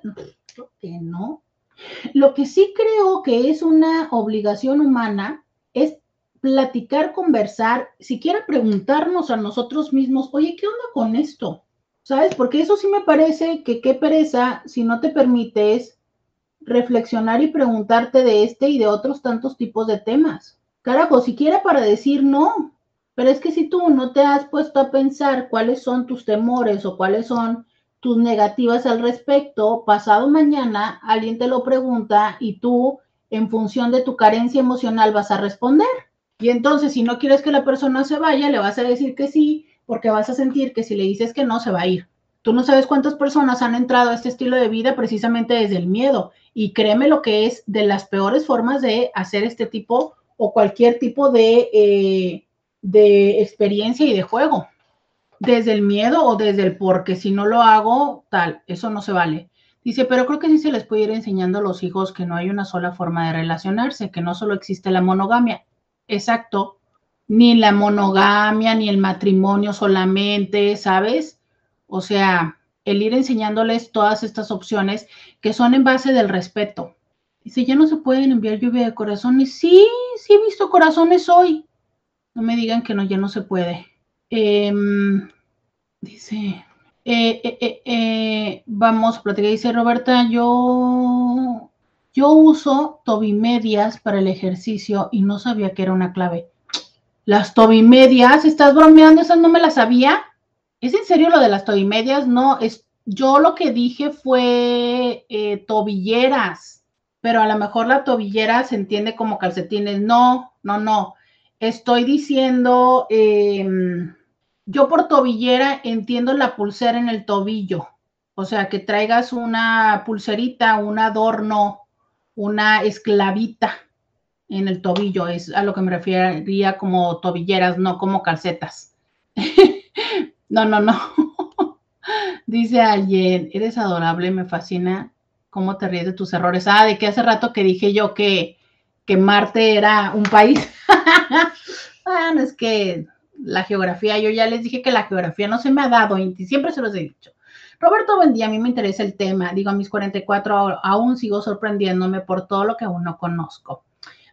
Creo que no. Lo que sí creo que es una obligación humana es platicar, conversar, siquiera preguntarnos a nosotros mismos, oye, ¿qué onda con esto? ¿Sabes? Porque eso sí me parece que qué pereza si no te permites reflexionar y preguntarte de este y de otros tantos tipos de temas. Carajo, siquiera para decir no. Pero es que si tú no te has puesto a pensar cuáles son tus temores o cuáles son tus negativas al respecto, pasado mañana alguien te lo pregunta y tú, en función de tu carencia emocional, vas a responder. Y entonces, si no quieres que la persona se vaya, le vas a decir que sí, porque vas a sentir que si le dices que no, se va a ir. Tú no sabes cuántas personas han entrado a este estilo de vida precisamente desde el miedo. Y créeme lo que es de las peores formas de hacer este tipo o cualquier tipo de, eh, de experiencia y de juego. Desde el miedo o desde el porque si no lo hago, tal, eso no se vale. Dice, pero creo que sí se les puede ir enseñando a los hijos que no hay una sola forma de relacionarse, que no solo existe la monogamia. Exacto. Ni la monogamia, ni el matrimonio solamente, ¿sabes? O sea, el ir enseñándoles todas estas opciones que son en base del respeto. Dice, ya no se pueden enviar lluvia de corazones. Sí, sí he visto corazones hoy. No me digan que no, ya no se puede. Em, dice, eh, eh, eh, vamos a platicar. Dice Roberta, yo, yo uso tobimedias para el ejercicio y no sabía que era una clave. Las tobimedias, ¿estás bromeando? Esas no me las sabía. ¿Es en serio lo de las tobimedias? No, es, yo lo que dije fue tobilleras, pero a lo mejor la tobillera se entiende como calcetines. No, no, no. Estoy diciendo, em, yo por tobillera entiendo la pulsera en el tobillo. O sea, que traigas una pulserita, un adorno, una esclavita en el tobillo. Es a lo que me refería como tobilleras, no como calcetas. no, no, no. Dice alguien, eres adorable, me fascina cómo te ríes de tus errores. Ah, de que hace rato que dije yo que, que Marte era un país. bueno, es que la geografía, yo ya les dije que la geografía no se me ha dado y siempre se los he dicho. Roberto, buen día, a mí me interesa el tema. Digo, a mis 44 aún sigo sorprendiéndome por todo lo que aún no conozco.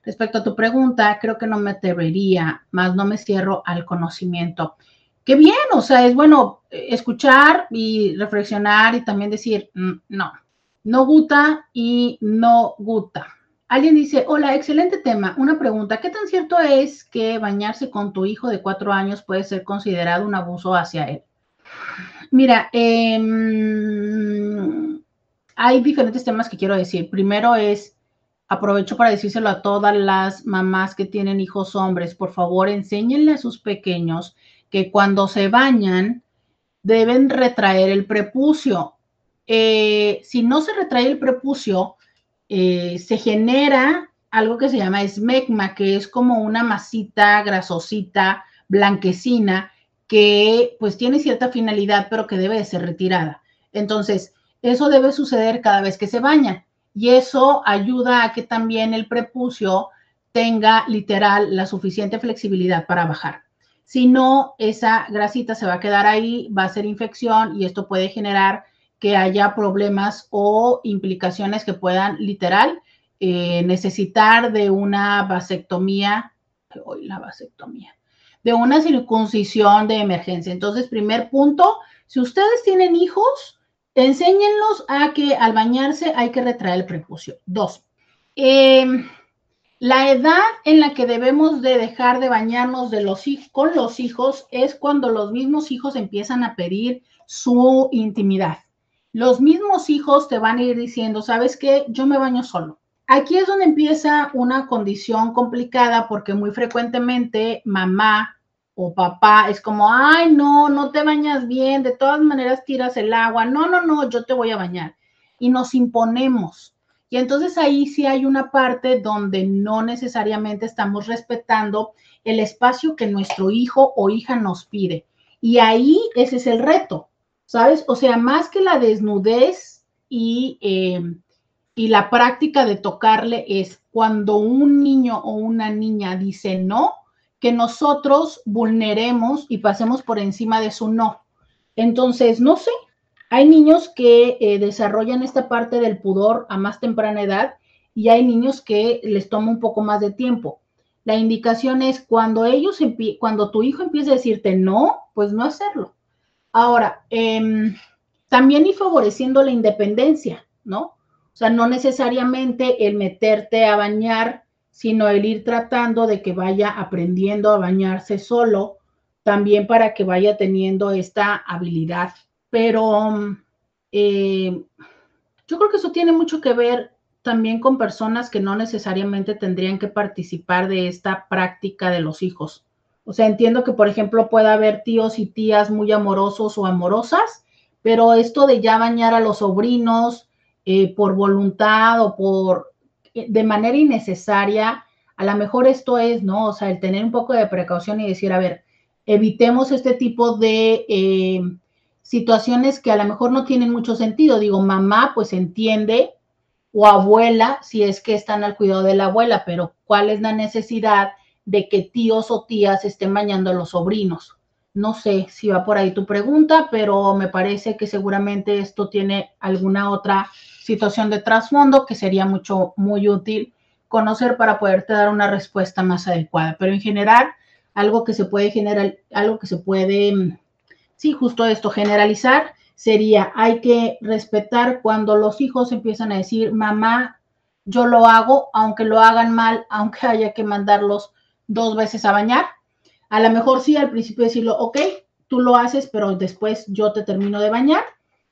Respecto a tu pregunta, creo que no me atrevería, más no me cierro al conocimiento. Qué bien, o sea, es bueno eh, escuchar y reflexionar y también decir, mm, no, no gusta y no gusta. Alguien dice, hola, excelente tema. Una pregunta, ¿qué tan cierto es que bañarse con tu hijo de cuatro años puede ser considerado un abuso hacia él? Mira, em, hay diferentes temas que quiero decir. Primero es, aprovecho para decírselo a todas las mamás que tienen hijos hombres, por favor, enséñenle a sus pequeños que cuando se bañan deben retraer el prepucio. Eh, si no se retrae el prepucio, eh, se genera algo que se llama esmegma, que es como una masita grasosita, blanquecina, que pues tiene cierta finalidad, pero que debe de ser retirada. Entonces, eso debe suceder cada vez que se baña y eso ayuda a que también el prepucio tenga literal la suficiente flexibilidad para bajar. Si no, esa grasita se va a quedar ahí, va a ser infección y esto puede generar que haya problemas o implicaciones que puedan literal eh, necesitar de una vasectomía, hoy la vasectomía, de una circuncisión de emergencia. Entonces, primer punto, si ustedes tienen hijos, enséñenlos a que al bañarse hay que retraer el prepucio. Dos, em, la edad en la que debemos de dejar de bañarnos de los, con los hijos es cuando los mismos hijos empiezan a pedir su intimidad los mismos hijos te van a ir diciendo, ¿sabes qué? Yo me baño solo. Aquí es donde empieza una condición complicada porque muy frecuentemente mamá o papá es como, ay, no, no te bañas bien, de todas maneras tiras el agua, no, no, no, yo te voy a bañar. Y nos imponemos. Y entonces ahí sí hay una parte donde no necesariamente estamos respetando el espacio que nuestro hijo o hija nos pide. Y ahí ese es el reto. ¿sabes? O sea, más que la desnudez y, eh, y la práctica de tocarle es cuando un niño o una niña dice no, que nosotros vulneremos y pasemos por encima de su no. Entonces, no sé, hay niños que eh, desarrollan esta parte del pudor a más temprana edad y hay niños que les toma un poco más de tiempo. La indicación es cuando ellos, cuando tu hijo empiece a decirte no, pues no hacerlo. Ahora, em, también y favoreciendo la independencia, ¿no? O sea, no necesariamente el meterte a bañar, sino el ir tratando de que vaya aprendiendo a bañarse solo, también para que vaya teniendo esta habilidad. Pero eh, yo creo que eso tiene mucho que ver también con personas que no necesariamente tendrían que participar de esta práctica de los hijos. O sea, entiendo que, por ejemplo, pueda haber tíos y tías muy amorosos o amorosas, pero esto de ya bañar a los sobrinos eh, por voluntad o por de manera innecesaria, A lo mejor esto es, ¿no? O sea, el tener un poco de precaución y decir, a ver, evitemos este tipo de eh, situaciones que a lo mejor no tienen mucho sentido. Digo, mamá pues entiende o abuela si es que están al cuidado de la abuela, pero ¿cuál es la necesidad de que tíos o tías estén bañando a los sobrinos? No sé si va por ahí tu pregunta, pero me parece que seguramente esto tiene alguna otra situación de trasfondo que sería mucho, muy útil conocer para poderte dar una respuesta más adecuada. Pero en general, algo que se puede generar, algo que se puede, mm, sí, justo esto, generalizar, sería, hay que respetar cuando los hijos empiezan a decir, mamá, yo lo hago, aunque lo hagan mal, aunque haya que mandarlos dos veces a bañar. A lo mejor sí, al principio decirlo, ok, tú lo haces, pero después yo te termino de bañar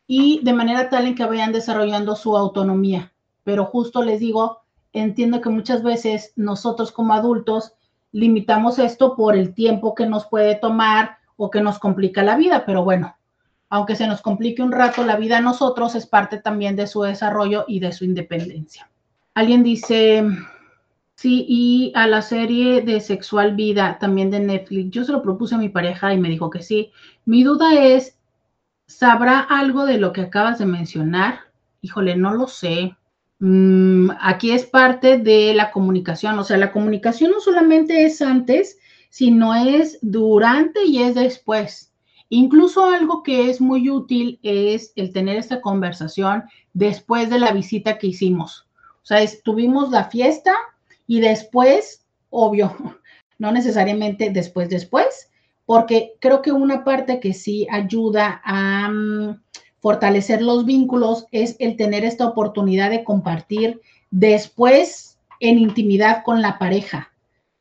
y de manera tal en que vayan desarrollando su autonomía. Pero justo les digo, entiendo que muchas veces nosotros como adultos limitamos esto por el tiempo que nos puede tomar o que nos complica la vida, pero bueno, aunque se nos complique un rato la vida a nosotros, es parte también de su desarrollo y de su independencia. Alguien dice, sí, y a la serie de Sexual Vida también de Netflix, yo se lo propuse a mi pareja y me dijo que sí. Mi duda es, ¿sabrá algo de lo que acabas de mencionar? Híjole, no lo sé. Mm, aquí es parte de la comunicación, o sea, la comunicación no solamente es antes, sino es durante y es después. Incluso algo que es muy útil es el tener esta conversación después de la visita que hicimos. O sea, tuvimos la fiesta y después, obvio, no necesariamente después, después, porque creo que una parte que sí ayuda a... Mm, fortalecer los vínculos es el tener esta oportunidad de compartir después en intimidad con la pareja.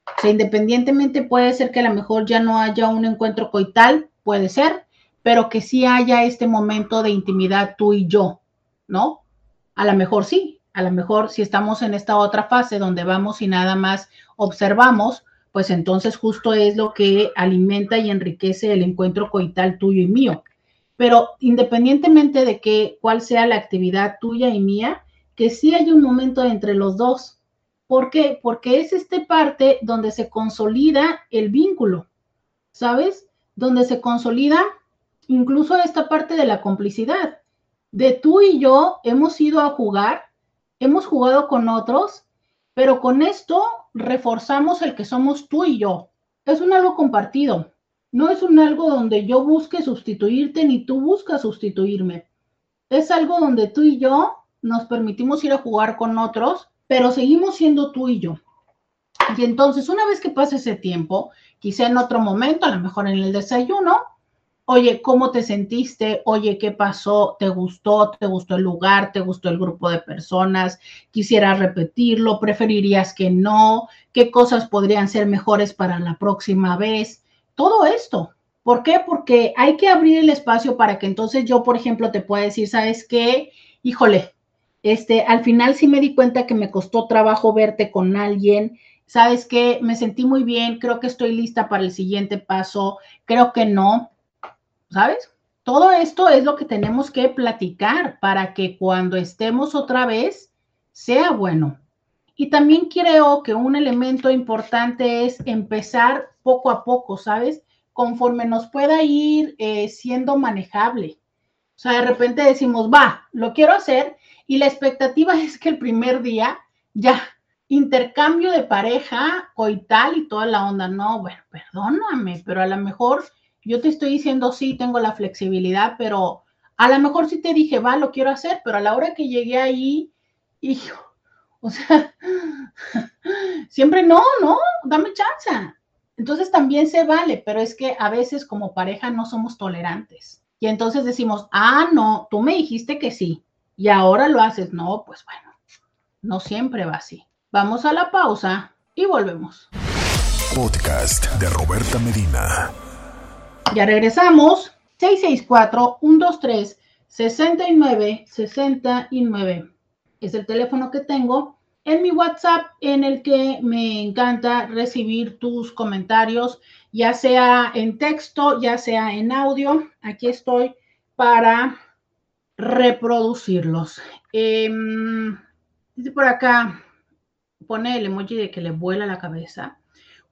O sea, independientemente puede ser que a lo mejor ya no haya un encuentro coital, puede ser, pero que sí haya este momento de intimidad tú y yo, ¿no? A lo mejor sí, a lo mejor si estamos en esta otra fase donde vamos y nada más observamos, pues entonces justo es lo que alimenta y enriquece el encuentro coital tuyo y mío. Pero independientemente de que cuál sea la actividad tuya y mía, que sí hay un momento entre los dos. ¿Por qué? Porque es esta parte donde se consolida el vínculo, ¿sabes? Donde se consolida incluso esta parte de la complicidad. De tú y yo hemos ido a jugar, hemos jugado con otros, pero con esto reforzamos el que somos tú y yo. Es un algo compartido. No es un algo donde yo busque sustituirte ni tú buscas sustituirme. Es algo donde tú y yo nos permitimos ir a jugar con otros, pero seguimos siendo tú y yo. Y entonces, una vez que pase ese tiempo, quizá en otro momento, a lo mejor en el desayuno, oye, ¿cómo te sentiste? Oye, ¿qué pasó? ¿Te gustó? ¿Te gustó el lugar? ¿Te gustó el grupo de personas? ¿Quisieras repetirlo? ¿Preferirías que no? ¿Qué cosas podrían ser mejores para la próxima vez? todo esto. ¿Por qué? Porque hay que abrir el espacio para que entonces yo, por ejemplo, te pueda decir, ¿sabes qué? Híjole, este, al final sí me di cuenta que me costó trabajo verte con alguien. ¿Sabes qué? Me sentí muy bien, creo que estoy lista para el siguiente paso, creo que no. ¿Sabes? Todo esto es lo que tenemos que platicar para que cuando estemos otra vez sea bueno. Y también creo que un elemento importante es empezar poco a poco, ¿sabes? Conforme nos pueda ir eh, siendo manejable. O sea, de repente decimos, va, lo quiero hacer y la expectativa es que el primer día ya intercambio de pareja, coital y toda la onda. No, bueno, perdóname, pero a lo mejor yo te estoy diciendo, sí, tengo la flexibilidad, pero a lo mejor sí te dije, va, lo quiero hacer, pero a la hora que llegué ahí, hijo, o sea, siempre no, no, dame chance. Entonces también se vale, pero es que a veces como pareja no somos tolerantes. Y entonces decimos, ah, no, tú me dijiste que sí, y ahora lo haces. No, pues bueno, no siempre va así. Vamos a la pausa y volvemos. Podcast de Roberta Medina. Ya regresamos. 664-123-6969 es el teléfono que tengo en mi WhatsApp en el que me encanta recibir tus comentarios, ya sea en texto, ya sea en audio. Aquí estoy para reproducirlos. Eh, por acá, pone el emoji de que le vuela la cabeza.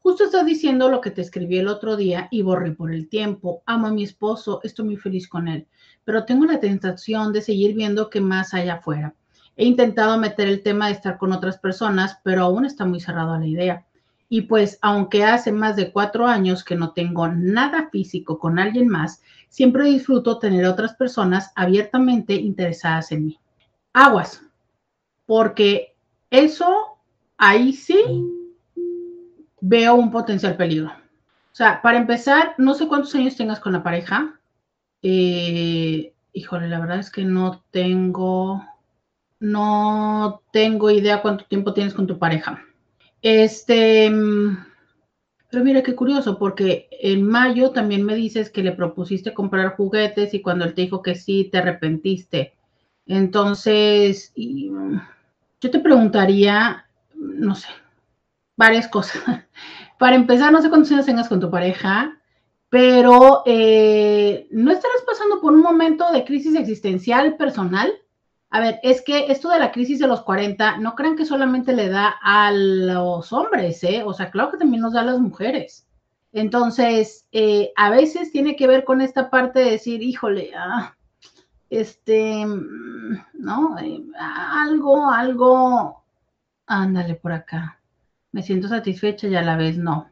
Justo estás diciendo lo que te escribí el otro día y borré por el tiempo. Amo a mi esposo, estoy muy feliz con él, pero tengo la tentación de seguir viendo qué más hay afuera. He intentado meter el tema de estar con otras personas, pero aún está muy cerrado a la idea. Y pues, aunque hace más de cuatro años que no tengo nada físico con alguien más, siempre disfruto tener otras personas abiertamente interesadas en mí. Aguas, porque eso ahí sí veo un potencial peligro. O sea, para empezar, no sé cuántos años tengas con la pareja. Eh, híjole, la verdad es que no tengo no tengo idea cuánto tiempo tienes con tu pareja. Este, pero mira qué curioso, porque en mayo también me dices que le propusiste comprar juguetes y cuando él te dijo que sí, te arrepentiste. Entonces, yo te preguntaría, no sé, varias cosas. Para empezar, no sé cuántos años tengas con tu pareja, pero eh, ¿no estarás pasando por un momento de crisis existencial personal? A ver, es que esto de la crisis de los 40, no crean que solamente le da a los hombres, ¿eh? O sea, claro que también nos da a las mujeres. Entonces, eh, a veces tiene que ver con esta parte de decir, híjole, ah, este, mm, ¿no? Eh, algo, algo, ándale por acá. Me siento satisfecha y a la vez no.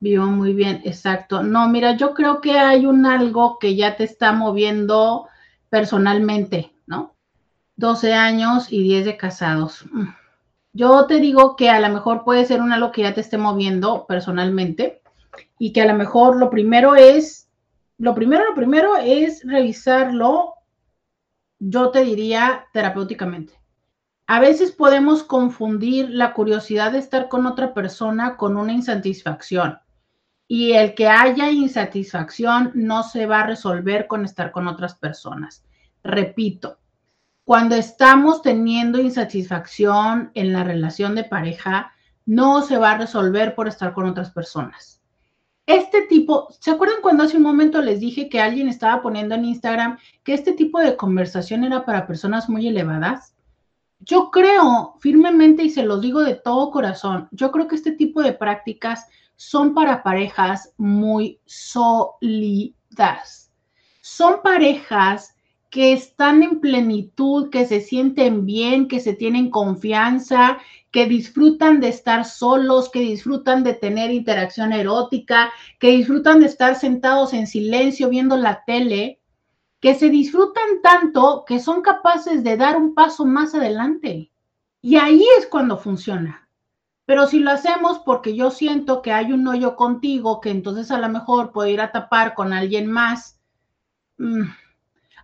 Vivo muy bien, exacto. No, mira, yo creo que hay un algo que ya te está moviendo personalmente, ¿no? 12 años y 10 de casados. Mm. Yo te digo que a lo mejor puede ser una lo que ya te esté moviendo personalmente y que a lo mejor lo primero es, lo primero, lo primero es revisarlo, yo te diría terapéuticamente. A veces podemos confundir la curiosidad de estar con otra persona con una insatisfacción. Y el que haya insatisfacción no se va a resolver con estar con otras personas. Repito, cuando estamos teniendo insatisfacción en la relación de pareja, no se va a resolver por estar con otras personas. Este tipo, ¿se acuerdan cuando hace un momento les dije que alguien estaba poniendo en Instagram que este tipo de conversación era para personas muy elevadas? Yo creo firmemente y se los digo de todo corazón, yo creo que este tipo de prácticas son para parejas muy sólidas. Son parejas que están en plenitud, que se sienten bien, que se tienen confianza, que disfrutan de estar solos, que disfrutan de tener interacción erótica, que disfrutan de estar sentados en silencio viendo la tele, que se disfrutan tanto que son capaces de dar un paso más adelante. Y ahí es cuando funciona. Pero si lo hacemos porque yo siento que hay un hoyo contigo, que entonces a lo mejor puedo ir a tapar con alguien más, mmm,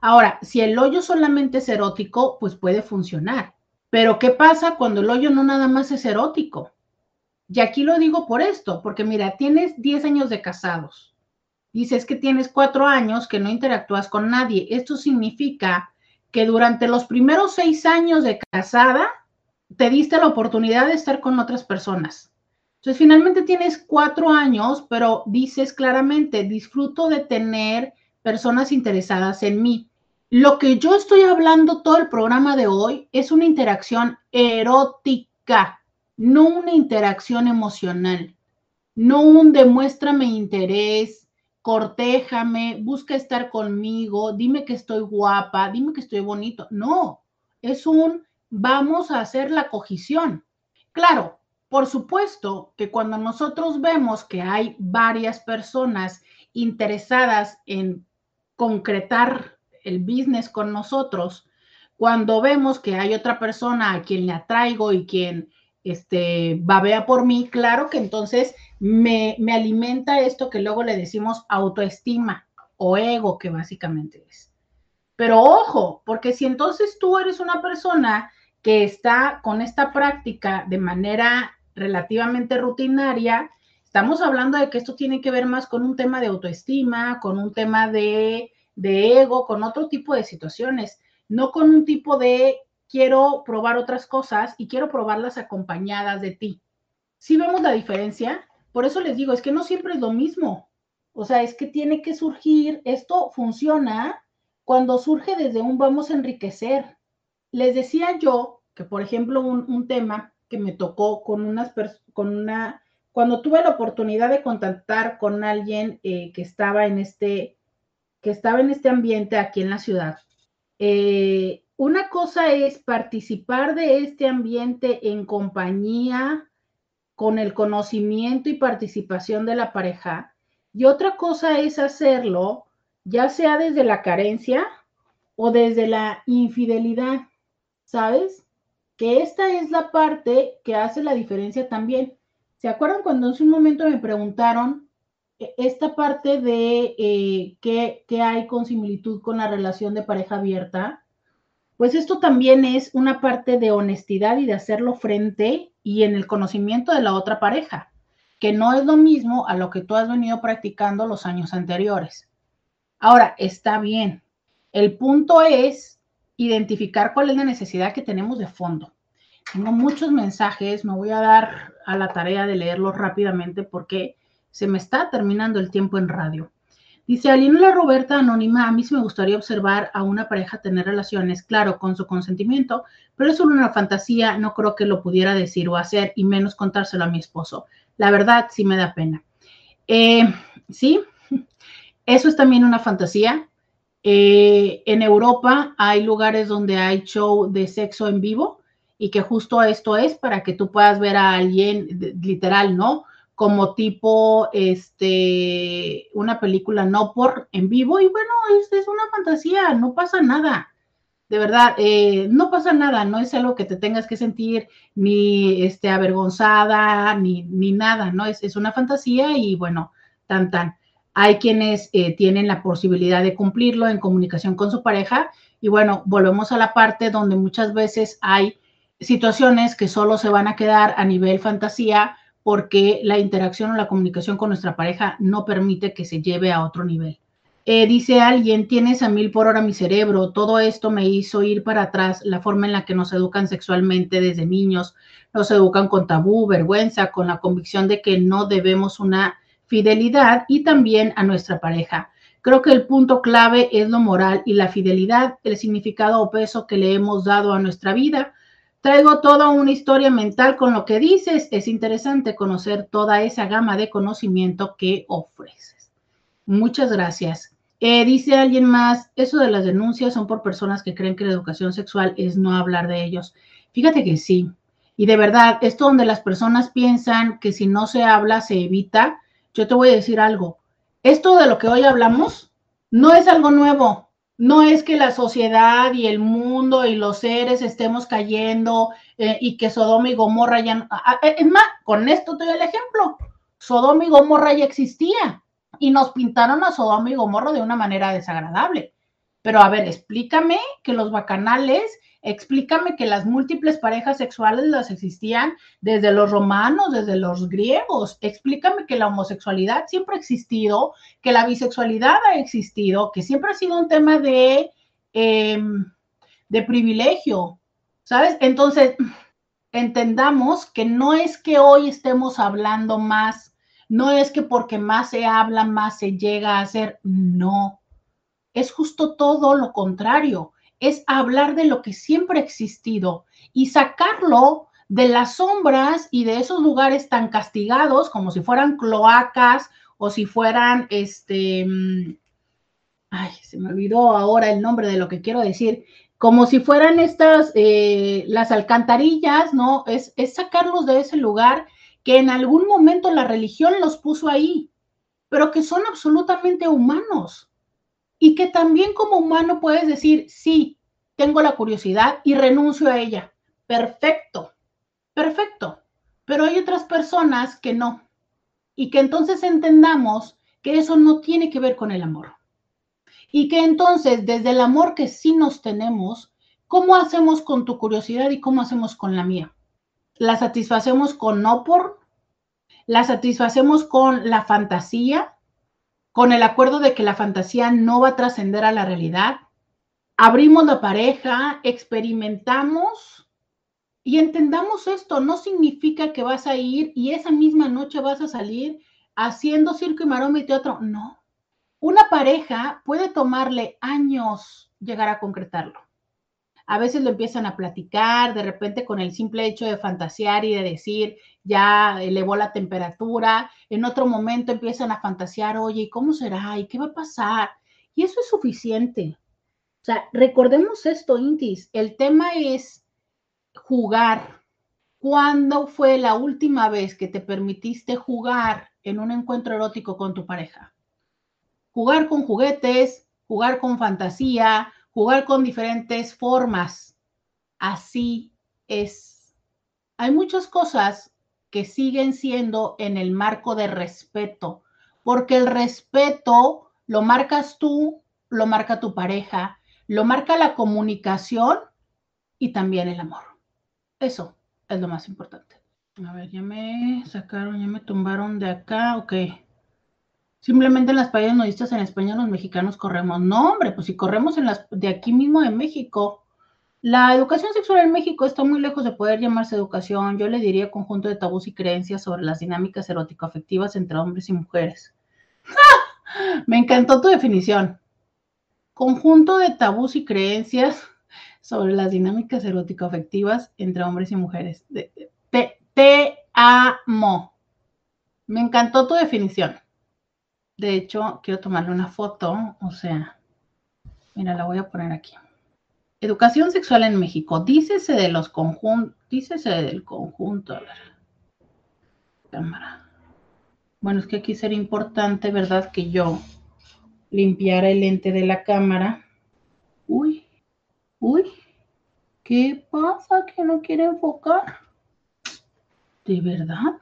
Ahora, si el hoyo solamente es erótico, pues puede funcionar. Pero ¿qué pasa cuando el hoyo no nada más es erótico? Y aquí lo digo por esto, porque mira, tienes 10 años de casados. Dices que tienes cuatro años que no interactúas con nadie. Esto significa que durante los primeros seis años de casada te diste la oportunidad de estar con otras personas. Entonces, finalmente tienes cuatro años, pero dices claramente, disfruto de tener personas interesadas en mí. Lo que yo estoy hablando todo el programa de hoy es una interacción erótica, no una interacción emocional, no un demuéstrame interés, cortéjame, busca estar conmigo, dime que estoy guapa, dime que estoy bonito. No, es un vamos a hacer la cogición. Claro, por supuesto que cuando nosotros vemos que hay varias personas interesadas en concretar el business con nosotros, cuando vemos que hay otra persona a quien le atraigo y quien este, babea por mí, claro que entonces me, me alimenta esto que luego le decimos autoestima o ego, que básicamente es. Pero ojo, porque si entonces tú eres una persona que está con esta práctica de manera relativamente rutinaria, Estamos hablando de que esto tiene que ver más con un tema de autoestima, con un tema de, ego, con otro tipo de situaciones, no con un tipo de quiero probar otras cosas y quiero probarlas acompañadas de ti. Si vemos la diferencia, por eso les digo, es que no siempre es lo mismo. O sea, es que tiene que surgir, esto funciona cuando surge desde un vamos a enriquecer. Les decía yo que, por ejemplo, un, un tema que me tocó con unas con una cuando tuve la oportunidad de contactar con alguien eh, que estaba en este que estaba en este ambiente aquí en la ciudad. Eh, una cosa es participar de este ambiente en compañía con el conocimiento y participación de la pareja y otra cosa es hacerlo ya sea desde la carencia o desde la infidelidad, ¿sabes? Que esta es la parte que hace la diferencia también. ¿Se acuerdan cuando en un momento me preguntaron eh, esta parte de eh, qué, qué hay con similitud con la relación de pareja abierta? Pues esto también es una parte de honestidad y de hacerlo frente y en el conocimiento de la otra pareja, que no es lo mismo a lo que tú has venido practicando los años anteriores. Ahora, está bien. El punto es identificar cuál es la necesidad que tenemos de fondo. Tengo muchos mensajes, me voy a dar a la tarea de leerlos rápidamente porque se me está terminando el tiempo en radio. Dice Alina Roberta Anónima, a mí sí me gustaría observar a una pareja tener relaciones, claro, con su consentimiento, pero es solo una fantasía, no creo que lo pudiera decir o hacer y menos contárselo a mi esposo. La verdad sí me da pena. Eh, sí, eso es también una fantasía. Eh, en Europa hay lugares donde hay show de sexo en vivo y que justo esto es para que tú puedas ver a alguien literal, ¿no? Como tipo, este, una película no por en vivo y bueno, es, es una fantasía, no pasa nada. De verdad, eh, no pasa nada, no es algo que te tengas que sentir ni este, avergonzada, ni, ni nada, ¿no? Es, es una fantasía y bueno, tan, tan. Hay quienes eh, tienen la posibilidad de cumplirlo en comunicación con su pareja. Y bueno, volvemos a la parte donde muchas veces hay situaciones que solo se van a quedar a nivel fantasía porque la interacción o la comunicación con nuestra pareja no permite que se lleve a otro nivel. Eh, dice alguien, tienes a mil por hora mi cerebro, todo esto me hizo ir para atrás, la forma en la que nos educan sexualmente desde niños, nos educan con tabú, vergüenza, con la convicción de que no debemos una fidelidad y también a nuestra pareja. Creo que el punto clave es lo moral y la fidelidad, el significado o peso que le hemos dado a nuestra vida. Traigo toda una historia mental con lo que dices. Es interesante conocer toda esa gama de conocimiento que ofreces. Muchas gracias. Eh, dice alguien más, eso de las denuncias son por personas que creen que la educación sexual es no hablar de ellos. Fíjate que sí. Y de verdad, esto donde las personas piensan que si no se habla se evita, yo te voy a decir algo. Esto de lo que hoy hablamos no es algo nuevo. No es que la sociedad y el mundo y los seres estemos cayendo eh, y que Sodoma y Gomorra ya... Eh, es más, con esto te doy el ejemplo. Sodoma y Gomorra ya existía y nos pintaron a Sodoma y Gomorra de una manera desagradable. Pero a ver, explícame que los bacanales Explícame que las múltiples parejas sexuales las existían desde los romanos, desde los griegos. Explícame que la homosexualidad siempre ha existido, que la bisexualidad ha existido, que siempre ha sido un tema de, em, de privilegio, ¿sabes? Entonces, entendamos que no es que hoy estemos hablando más, no es que porque más se habla, más se llega a hacer, no. Es justo todo lo contrario es hablar de lo que siempre ha existido y sacarlo de las sombras y de esos lugares tan castigados como si fueran cloacas o si fueran, este, mm, ay, se me olvidó ahora el nombre de lo que quiero decir, como si fueran estas, eh, las alcantarillas, ¿no? Es, es sacarlos de ese lugar que en algún momento la religión los puso ahí, pero que son absolutamente humanos y que también como humano puedes decir, sí, tengo la curiosidad y renuncio a ella. Perfecto, perfecto. Pero hay otras personas que no. Y que entonces entendamos que eso no tiene que ver con el amor. Y que entonces desde el amor que sí nos tenemos, ¿cómo hacemos con tu curiosidad y cómo hacemos con la mía? ¿La satisfacemos con no por? ¿La satisfacemos con la fantasía? Con el acuerdo de que la fantasía no va a trascender a la realidad. Abrimos la pareja, experimentamos y entendamos esto. No significa que vas a ir y esa misma noche vas a salir haciendo circo y maroma y teatro. No. Una pareja puede tomarle años llegar a concretarlo. a veces lo empiezan a platicar, de repente con el simple hecho de fantasear y de decir, ya elevó la temperatura, en otro momento empiezan a fantasear, oye, ¿y cómo será? ¿Y qué va a pasar? Y eso es suficiente. O sea, recordemos esto, Intis, el tema es jugar. ¿Cuándo fue la última vez que te permitiste jugar en un encuentro erótico con tu pareja? Jugar con juguetes, jugar con fantasía, jugar con diferentes formas. Así es. Hay muchas cosas que siguen siendo en el marco de respeto, porque el respeto lo marcas tú, lo marca tu pareja, lo marca la comunicación y también el amor. Eso es lo más importante. A ver, ya me sacaron, ya me tumbaron de acá, ok. Simplemente en las playas nudistas en España los mexicanos corremos. No, hombre, pues si corremos en las de aquí mismo de México. La educación sexual en México está muy lejos de poder llamarse educación. Yo le diría conjunto de tabús y creencias sobre las dinámicas erótico-afectivas entre hombres y mujeres. Me encantó tu definición. Conjunto de tabús y creencias sobre las dinámicas erótico-afectivas entre hombres y mujeres. Te, te amo. Me encantó tu definición. De hecho, quiero tomarle una foto, o sea, mira, la voy a poner aquí. Educación sexual en México. Dícese de los conjuntos, dícese del conjunto, a ver. Cámara. Bueno, es que aquí sería importante, ¿verdad? Que yo limpiara el lente de la cámara. Uy, uy, ¿qué pasa que no quiere enfocar? ¿De verdad?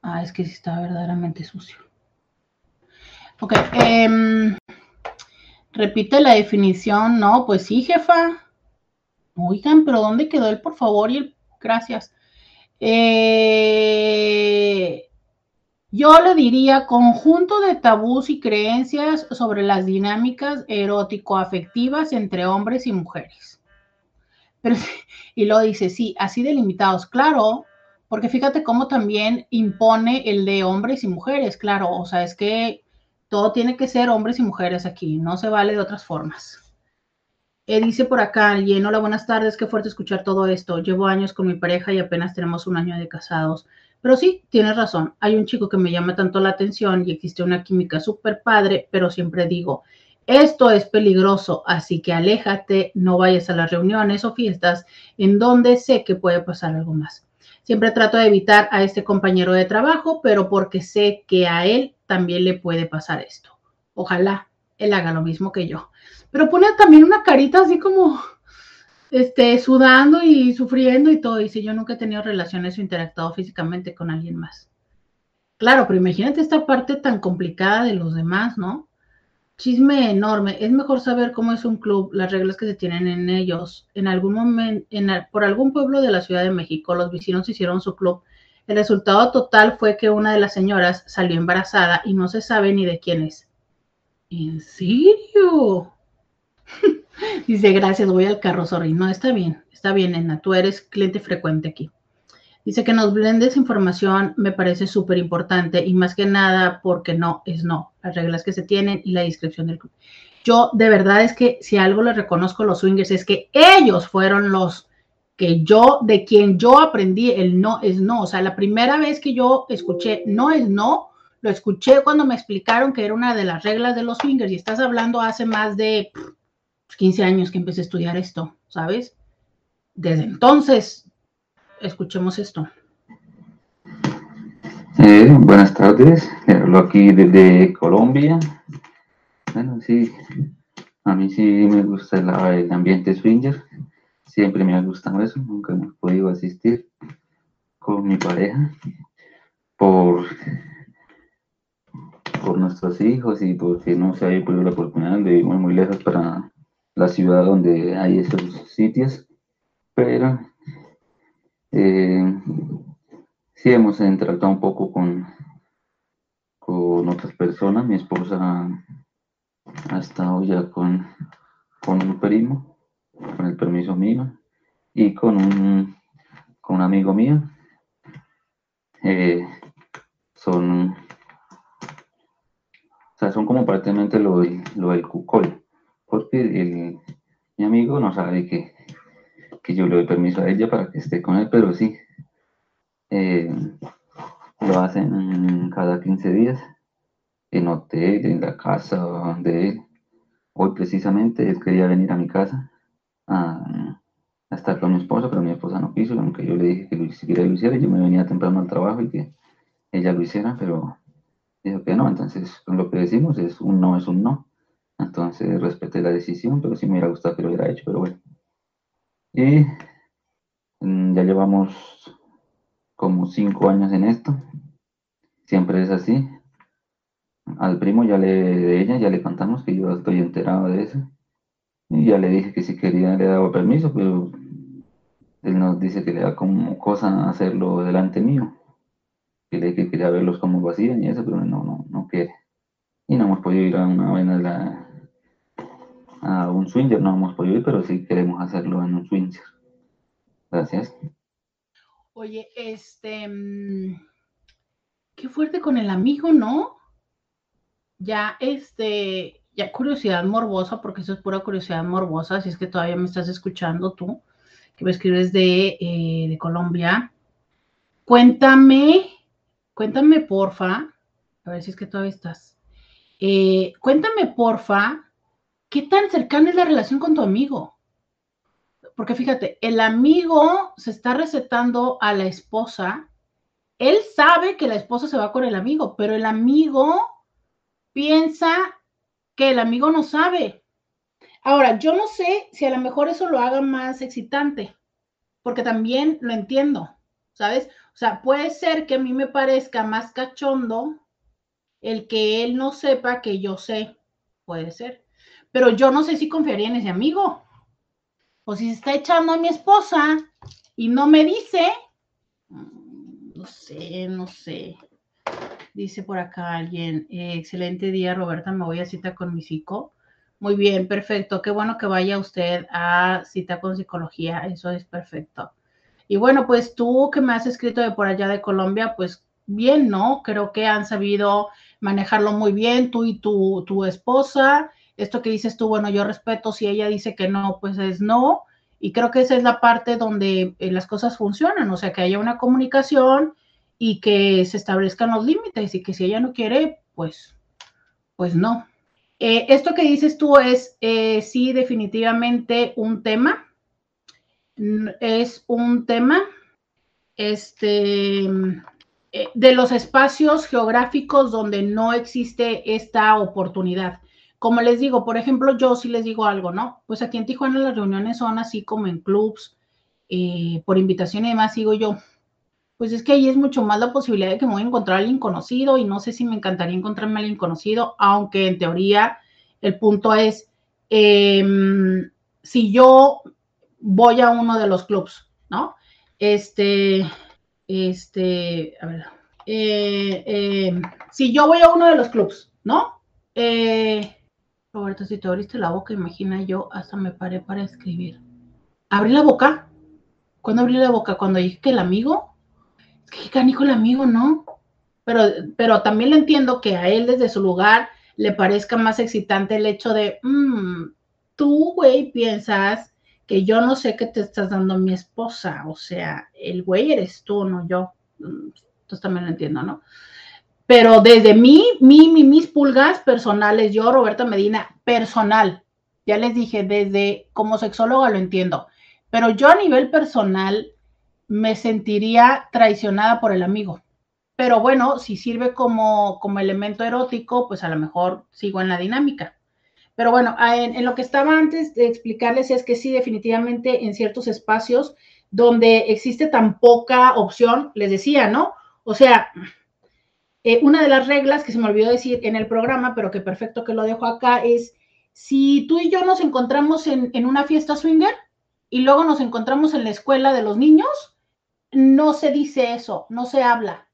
Ah, es que sí está verdaderamente sucio. Ok, em, repite la definición, no, pues sí, jefa. Oigan, pero ¿dónde quedó él, por favor? Y el, gracias. Eh, yo le diría conjunto de tabús y creencias sobre las dinámicas erótico-afectivas entre hombres y mujeres. Pero, y lo dice, sí, así delimitados, claro, porque fíjate cómo también impone el de hombres y mujeres, claro, o sea, es que todo tiene que ser hombres y mujeres aquí, no se vale de otras formas. Eh, dice por acá alguien, hola, buenas tardes, qué fuerte escuchar todo esto. Llevo años con mi pareja y apenas tenemos un año de casados. Pero sí, tienes razón, hay un chico que me llama tanto la atención y existe una química súper padre, pero siempre digo, esto es peligroso, así que aléjate, no vayas a las reuniones o fiestas en donde sé que puede pasar algo más. Siempre trato de evitar a este compañero de trabajo, pero porque sé que a él también le puede pasar esto. Ojalá él haga lo mismo que yo. Pero pone también una carita así como, este, sudando y sufriendo y todo. Dice, yo nunca he tenido relaciones o interactuado físicamente con alguien más. Claro, pero imagínate esta parte tan complicada de los demás, ¿no? Chisme enorme. Es mejor saber cómo es un club, las reglas que se tienen en ellos. En algún momento, en, por algún pueblo de la Ciudad de México, los vecinos hicieron su club el resultado total fue que una de las señoras salió embarazada y no se sabe ni de quién es. ¿En serio? Dice, gracias, voy al carro, sorry. No, está bien, está bien, Nena, tú eres cliente frecuente aquí. Dice que nos blendes información me parece súper importante y más que nada porque no es no, las reglas que se tienen y la descripción del club. Yo de verdad es que si algo le reconozco a los swingers es que ellos fueron los que yo, de quien yo aprendí el no es no. O sea, la primera vez que yo escuché no es no, lo escuché cuando me explicaron que era una de las reglas de los fingers y estás hablando hace más de 15 años que empecé a estudiar esto, ¿sabes? Desde entonces, escuchemos esto. Buenas tardes, hablo aquí desde Colombia. Bueno, sí, a mí sí me gusta el ambiente swinger Siempre me ha gustado eso, nunca he podido asistir con mi pareja por, por nuestros hijos y porque no se haya podido la oportunidad de ir muy, lejos para la ciudad donde hay esos sitios, pero eh, sí hemos interactuado un poco con, con otras personas. Mi esposa ha estado ya con, con un primo con el permiso mío y con un, con un amigo mío. Eh, son, o sea, son como prácticamente lo, lo del cucol, porque mi amigo no sabe que, que yo le doy permiso a ella para que esté con él, pero sí, eh, lo hacen cada 15 días en hotel, en la casa de él. Hoy precisamente él quería venir a mi casa a, estar con mi esposa, pero mi esposa no quiso, aunque yo le dije que y lo hiciera, yo me venía temprano al trabajo y que ella lo hiciera, pero dijo que no, entonces lo que decimos es un no es un no. Entonces respeté la decisión, pero sí me hubiera gustado que lo hubiera hecho, pero bueno. Y mm, ya llevamos como cinco años en esto. Siempre es así. Al primo ya le, de ella ya le contamos que yo estoy enterado de eso. Y ya le dije que si quería le daba permiso, pero él nos dice que le da como cosa hacerlo delante mío. Que le que quería verlos como lo y eso, pero no, no, no quiere. Y no hemos podido ir a una vaina a un swinger, no hemos podido ir, pero sí queremos hacerlo en un swinger. Gracias. Oye, este, mm, qué fuerte con el amigo, ¿no? Ya, este, ya curiosidad morbosa, porque eso es pura curiosidad morbosa, si es que todavía me estás escuchando tú, que me escribes de, eh, de Colombia. Cuéntame, cuéntame porfa, a ver si es que todavía estás. Eh, cuéntame porfa, ¿qué tan cercana es la relación con tu amigo? Porque fíjate, el amigo se está recetando a la esposa. Él sabe que la esposa se va con el amigo, pero el amigo piensa que el amigo no sabe. Ahora, yo no sé si a lo mejor eso lo haga más excitante, porque también lo entiendo, ¿sabes? O sea, puede ser que a mí me parezca más cachondo el que él no sepa que yo sé, puede ser, pero yo no sé si confiaría en ese amigo o si se está echando a mi esposa y no me dice, mm, no sé, no sé. Dice por acá alguien, eh, excelente día Roberta, me voy a cita con mi psico. Muy bien, perfecto. Qué bueno que vaya usted a cita con psicología, eso es perfecto. Y bueno, pues tú que me has escrito de por allá de Colombia, pues bien, ¿no? Creo que han sabido manejarlo muy bien, tú y tu, tu esposa esto que dices tú, bueno, yo respeto, si ella dice que no, pues es no. Y creo que esa es la parte donde eh, las cosas funcionan, o sea, que haya una comunicación y que se establezcan los límites y que si ella no quiere, pues, pues no. Eh, esto que dices tú es, eh, sí, definitivamente un tema. Es un tema, este, de los espacios geográficos donde no existe esta oportunidad. Como les digo, por ejemplo, yo sí les digo algo, ¿no? Pues aquí en Tijuana las reuniones son así como en clubs, eh, por invitación y demás, digo yo, pues es que ahí es mucho más la posibilidad de que me voy a encontrar a alguien conocido y no sé si me encantaría encontrarme a alguien conocido, aunque en teoría el punto es, em, si yo voy a uno de los clubs, ¿no? Este, este, a ver, eh, em, si yo voy a uno de los clubs, ¿no? Eh, Roberto, si te abriste la boca, imagina yo, hasta me paré para escribir. ¿Abrí la boca? ¿Cuándo abrí la boca? Cuando dije que el amigo. Que canijo el amigo, ¿no? Pero, pero también le entiendo que a él desde su lugar le parezca más excitante el hecho de, mmm, tú, güey, piensas que yo no sé qué te estás dando mi esposa. O sea, el güey eres tú, no yo. Mm, entonces también lo entiendo, ¿no? Pero desde mí, mi, mis pulgas personales, yo, Roberta Medina, personal, ya les dije, desde como sexóloga lo entiendo, pero yo a nivel personal me sentiría traicionada por el amigo. Pero bueno, si sirve como, como elemento erótico, pues a lo mejor sigo en la dinámica. Pero bueno, en, en, lo que estaba antes de explicarles es que sí, definitivamente en ciertos espacios donde existe tan poca opción, les decía, ¿no? O sea, eh, una de las reglas que se me olvidó decir en el programa, pero que perfecto que lo dejo acá, es si tú y yo nos encontramos en, en una fiesta swinger y luego nos encontramos en la escuela de los niños, no se dice eso, no se habla.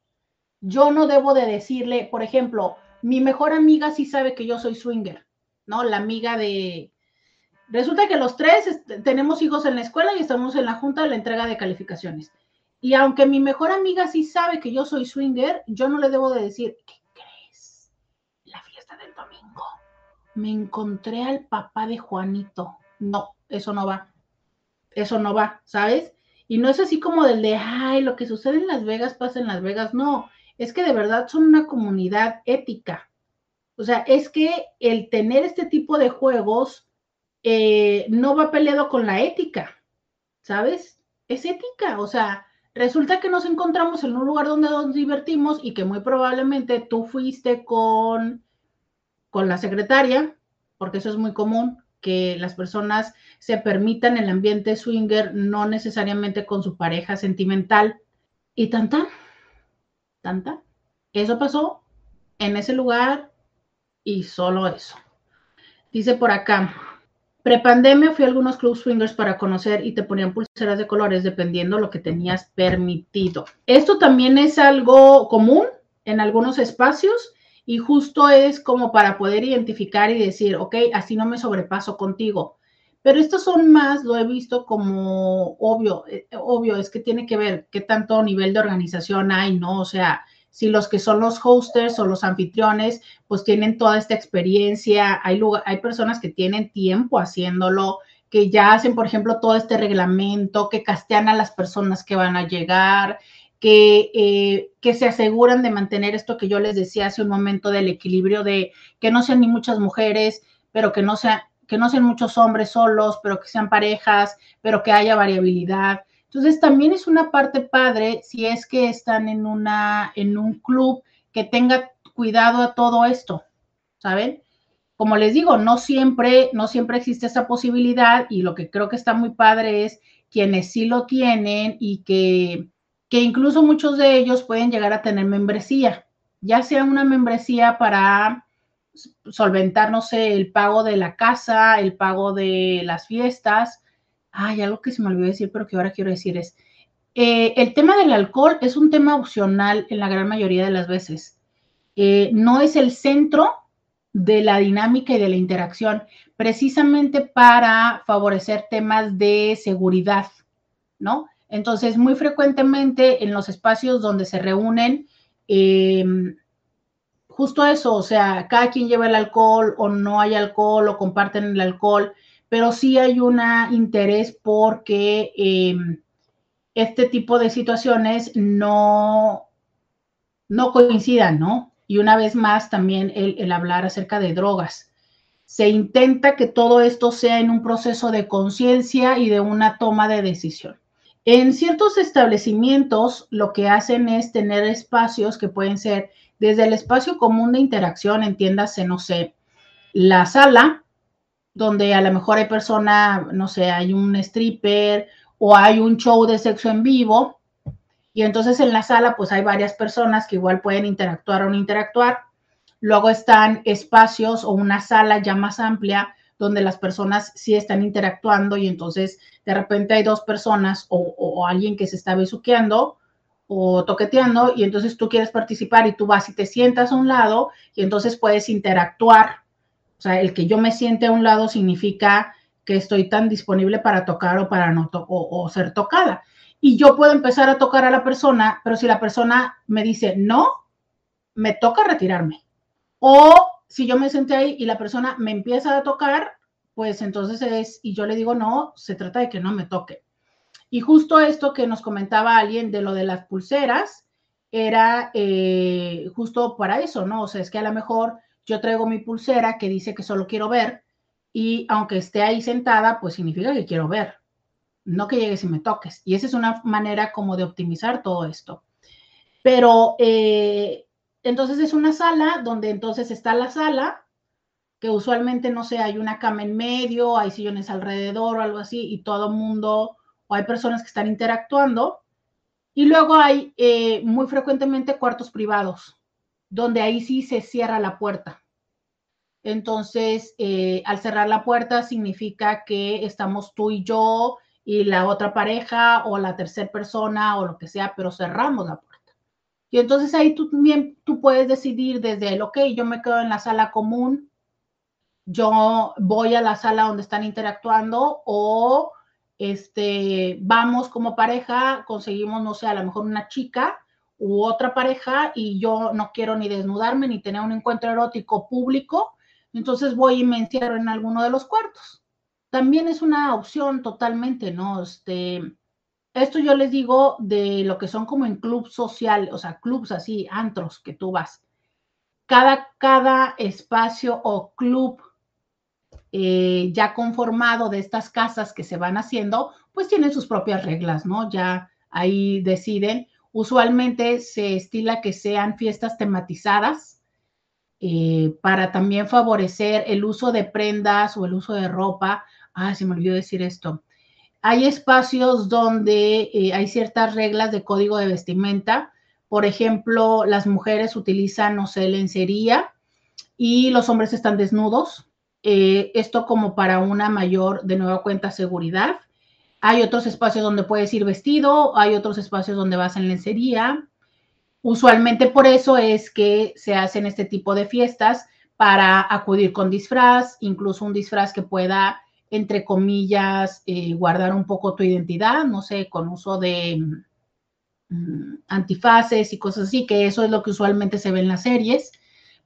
Yo no debo de decirle, por ejemplo, mi mejor amiga sí sabe que yo soy swinger, ¿no? La amiga de... Resulta que los tres tenemos hijos en la escuela y estamos en la junta de la entrega de calificaciones. Y aunque mi mejor amiga sí sabe que yo soy swinger, yo no le debo de decir, ¿qué crees? La fiesta del domingo. Me encontré al papá de Juanito. No, eso no va. Eso no va, ¿sabes? Y no es así como del de, ay, lo que sucede en Las Vegas pasa en Las Vegas. No, es que de verdad son una comunidad ética. O sea, es que el tener este tipo de juegos eh, no va peleado con la ética, ¿sabes? Es ética, o sea, resulta que nos encontramos en un lugar donde nos divertimos y que muy probablemente tú fuiste con, con la secretaria, porque eso es muy común, que las personas se permitan el ambiente swinger, no necesariamente con su pareja sentimental. Y tanta, tanta. Eso pasó en ese lugar y solo eso. Dice por acá, prepandemia fui a algunos clubs swingers para conocer y te ponían pulseras de colores dependiendo lo que tenías permitido. Esto también es algo común en algunos espacios y justo es como para poder identificar y decir, ok, así no me sobrepaso contigo. Pero estos son más, lo he visto como obvio, eh, obvio, es que tiene que ver qué tanto nivel de organización hay, ¿no? O sea, si los que son los hosters o los anfitriones, pues tienen toda esta experiencia, hay, hay personas que tienen tiempo haciéndolo, que ya hacen, por ejemplo, todo este reglamento, que castean a las personas que van a llegar, que, eh, que se aseguran de mantener esto que yo les decía hace un momento del equilibrio de que no sean ni muchas mujeres, pero que no, sea, que no sean muchos hombres solos, pero que sean parejas, pero que haya variabilidad. Entonces también es una parte padre si es que están en, una, en un club que tenga cuidado a todo esto, ¿saben? Como les digo, no siempre, no siempre existe esa posibilidad y lo que creo que está muy padre es quienes sí lo tienen y que que incluso muchos de ellos pueden llegar a tener membresía, ya sea una membresía para solventar, no sé, el pago de la casa, el pago de las fiestas. Hay algo que se me olvidó decir, pero que ahora quiero decir es, eh, el tema del alcohol es un tema opcional en la gran mayoría de las veces. Eh, no es el centro de la dinámica y de la interacción, precisamente para favorecer temas de seguridad, ¿no? Entonces, muy frecuentemente en los espacios donde se reúnen, em, justo eso, o sea, cada quien lleva el alcohol o no hay alcohol o comparten el alcohol, pero sí hay un interés porque em, este tipo de situaciones no, no coincidan, ¿no? Y una vez más también el hablar acerca de drogas. Se intenta que todo esto sea en un proceso de conciencia y de una toma de decisión. En ciertos establecimientos lo que hacen es tener espacios que pueden ser desde el espacio común de interacción, entiéndase, no sé, la sala, donde a lo mejor hay persona, no sé, hay un stripper o hay un show de sexo en vivo, y entonces en la sala pues hay varias personas que igual pueden interactuar o no interactuar. Luego están espacios o una sala ya más amplia donde las personas sí están interactuando y entonces de repente hay dos personas o, alguien que se está besuqueando o toqueteando y entonces tú quieres participar y tú vas y te sientas a un lado y entonces puedes interactuar. O sea, el que yo me siente a un lado significa que estoy tan disponible para tocar o para no o, ser tocada. Y yo puedo empezar a tocar a la persona, pero si la persona me dice no, me toca retirarme. O si yo me senté ahí y la persona me empieza a tocar, pues entonces es, y yo le digo, no, se trata de que no me toque. Y justo esto que nos comentaba alguien de lo de las pulseras, era eh, justo para eso, ¿no? O sea, es que a lo mejor yo traigo mi pulsera que dice que solo quiero ver y aunque esté ahí sentada, pues significa que quiero ver, no que llegues y me toques. Y esa es una manera como de optimizar todo esto. Pero eh, entonces es una sala donde entonces está la sala, que usualmente, no sé, hay una cama en medio, hay sillones alrededor o algo así, y todo mundo, o hay personas que están interactuando. Y luego hay eh, muy frecuentemente cuartos privados, donde ahí sí se cierra la puerta. Entonces, eh, al cerrar la puerta significa que estamos tú y yo y la otra pareja o la tercera persona o lo que sea, pero cerramos la puerta. Y entonces ahí tú también tú puedes decidir desde el, ok, yo me quedo en la sala común, yo voy a la sala donde están interactuando o este, vamos como pareja, conseguimos, no sé, a lo mejor una chica u otra pareja y yo no quiero ni desnudarme ni tener un encuentro erótico público, entonces voy y me encierro en alguno de los cuartos. también es una opción totalmente, ¿no? Este, esto yo les digo de lo que son como en club social, o sea, clubs así, antros que tú vas. Cada, cada espacio o club eh, ya conformado de estas casas que se van haciendo, pues tienen sus propias reglas, ¿no? Ya ahí deciden. Usualmente se estila que sean fiestas tematizadas eh, para también favorecer el uso de prendas o el uso de ropa. Ah, se me olvidó decir esto. Hay espacios donde eh, hay ciertas reglas de código de vestimenta. Por ejemplo, las mujeres utilizan, no sé, lencería y los hombres están desnudos. Eh, esto como para una mayor, de nueva cuenta, seguridad. Hay otros espacios donde puedes ir vestido, hay otros espacios donde vas en lencería. Usualmente por eso es que se hacen este tipo de fiestas para acudir con disfraz, incluso un disfraz que pueda, entre comillas, eh, guardar un poco tu identidad, no sé, con uso de mm, antifaces y cosas así, que eso es lo que usualmente se ve en las series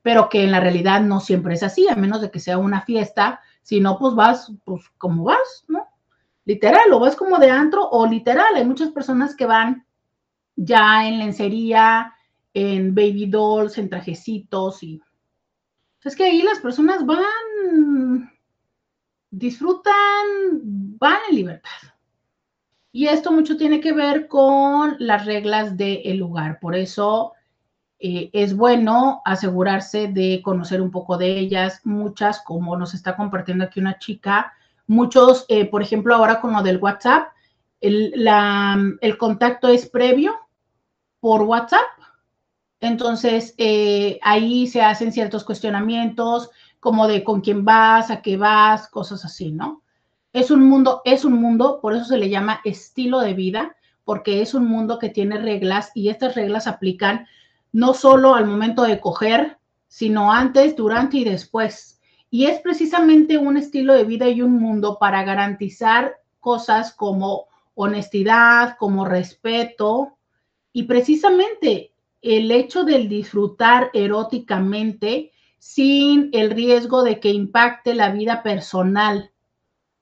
pero que en la realidad no siempre es así, a menos de que sea una fiesta, si no, pues vas, pues como vas, ¿no? Literal, o vas como de antro o literal, hay muchas personas que van ya en lencería, en baby dolls, en trajecitos y... Es que ahí las personas van, disfrutan, van en libertad. Y esto mucho tiene que ver con las reglas del lugar. Por eso eh, es bueno asegurarse de conocer un poco de ellas, muchas, como nos está compartiendo aquí una chica, muchos, eh, por ejemplo, ahora con lo del WhatsApp, el, el contacto es previo por WhatsApp. Entonces, eh, ahí se hacen ciertos cuestionamientos, como de con quién vas, a qué vas, cosas así, ¿no? Es un mundo, es un mundo, por eso se le llama estilo de vida, porque es un mundo que tiene reglas y estas reglas aplican no solo al momento de coger, sino antes, durante y después. Y es precisamente un estilo de vida y un mundo para garantizar cosas como honestidad, como respeto y precisamente el hecho del disfrutar eróticamente sin el riesgo de que impacte la vida personal.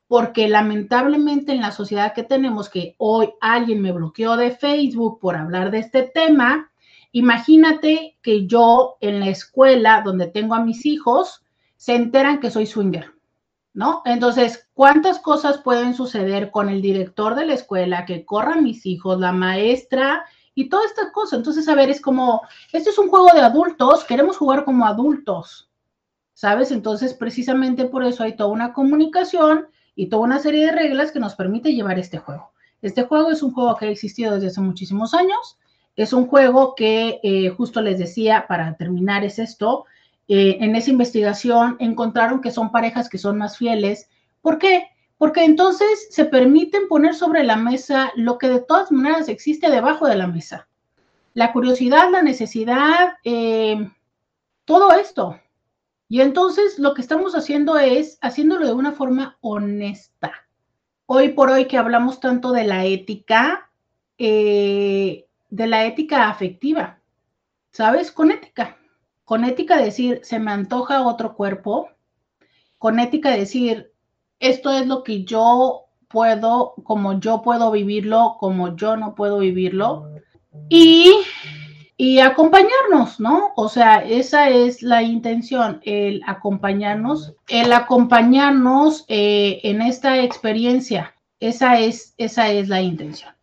Porque lamentablemente en la sociedad que tenemos, que hoy alguien me bloqueó de Facebook por hablar de este tema, Imagínate que yo en la escuela donde tengo a mis hijos se enteran que soy swinger, ¿no? Entonces, ¿cuántas cosas pueden suceder con el director de la escuela, que corra mis hijos, la maestra y toda esta cosa? Entonces, a ver, es como, este es un juego de adultos, queremos jugar como adultos, ¿sabes? Entonces, precisamente por eso hay toda una comunicación y toda una serie de reglas que nos permite llevar este juego. Este juego es un juego que ha existido desde hace muchísimos años es un juego que eh, justo les decía, para terminar, es esto. Eh, en esa investigación encontraron que son parejas que son más fieles. ¿Por qué? Porque entonces se permiten poner sobre la mesa lo que de todas maneras existe debajo de la mesa. La curiosidad, la necesidad, eh, todo esto. Y entonces lo que estamos haciendo es haciéndolo de una forma honesta. Hoy por hoy que hablamos tanto de la ética, eh, de la ética afectiva, ¿sabes? Con ética. Con ética decir, se me antoja otro cuerpo. Con ética decir, esto es lo que yo puedo, como yo puedo vivirlo, como yo no puedo vivirlo. Y, y acompañarnos, ¿no? O sea, esa es la intención, el acompañarnos, el acompañarnos eh, en esta experiencia. Esa es, esa es la intención.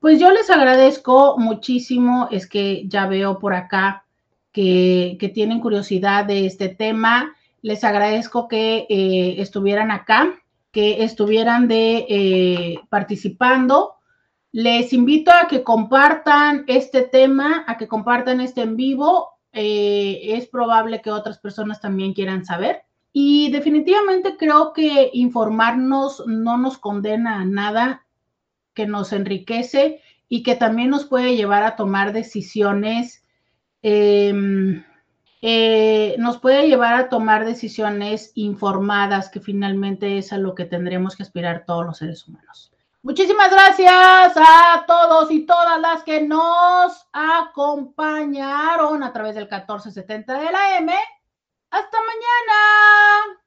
Pues yo les agradezco muchísimo, es que ya veo por acá que, tienen curiosidad de este tema. Les agradezco que eh, estuvieran acá, que estuvieran de eh, participando. Les invito a que compartan este tema, a que compartan este en vivo. Eh, es probable que otras personas también quieran saber. Y definitivamente creo que informarnos no nos condena a nada, que nos enriquece y que también nos puede llevar a tomar decisiones, em, eh, nos puede llevar a tomar decisiones informadas, que finalmente es a lo que tendremos que aspirar todos los seres humanos. Muchísimas gracias a todos y todas las que nos acompañaron a través del 1470 de la M. Hasta mañana.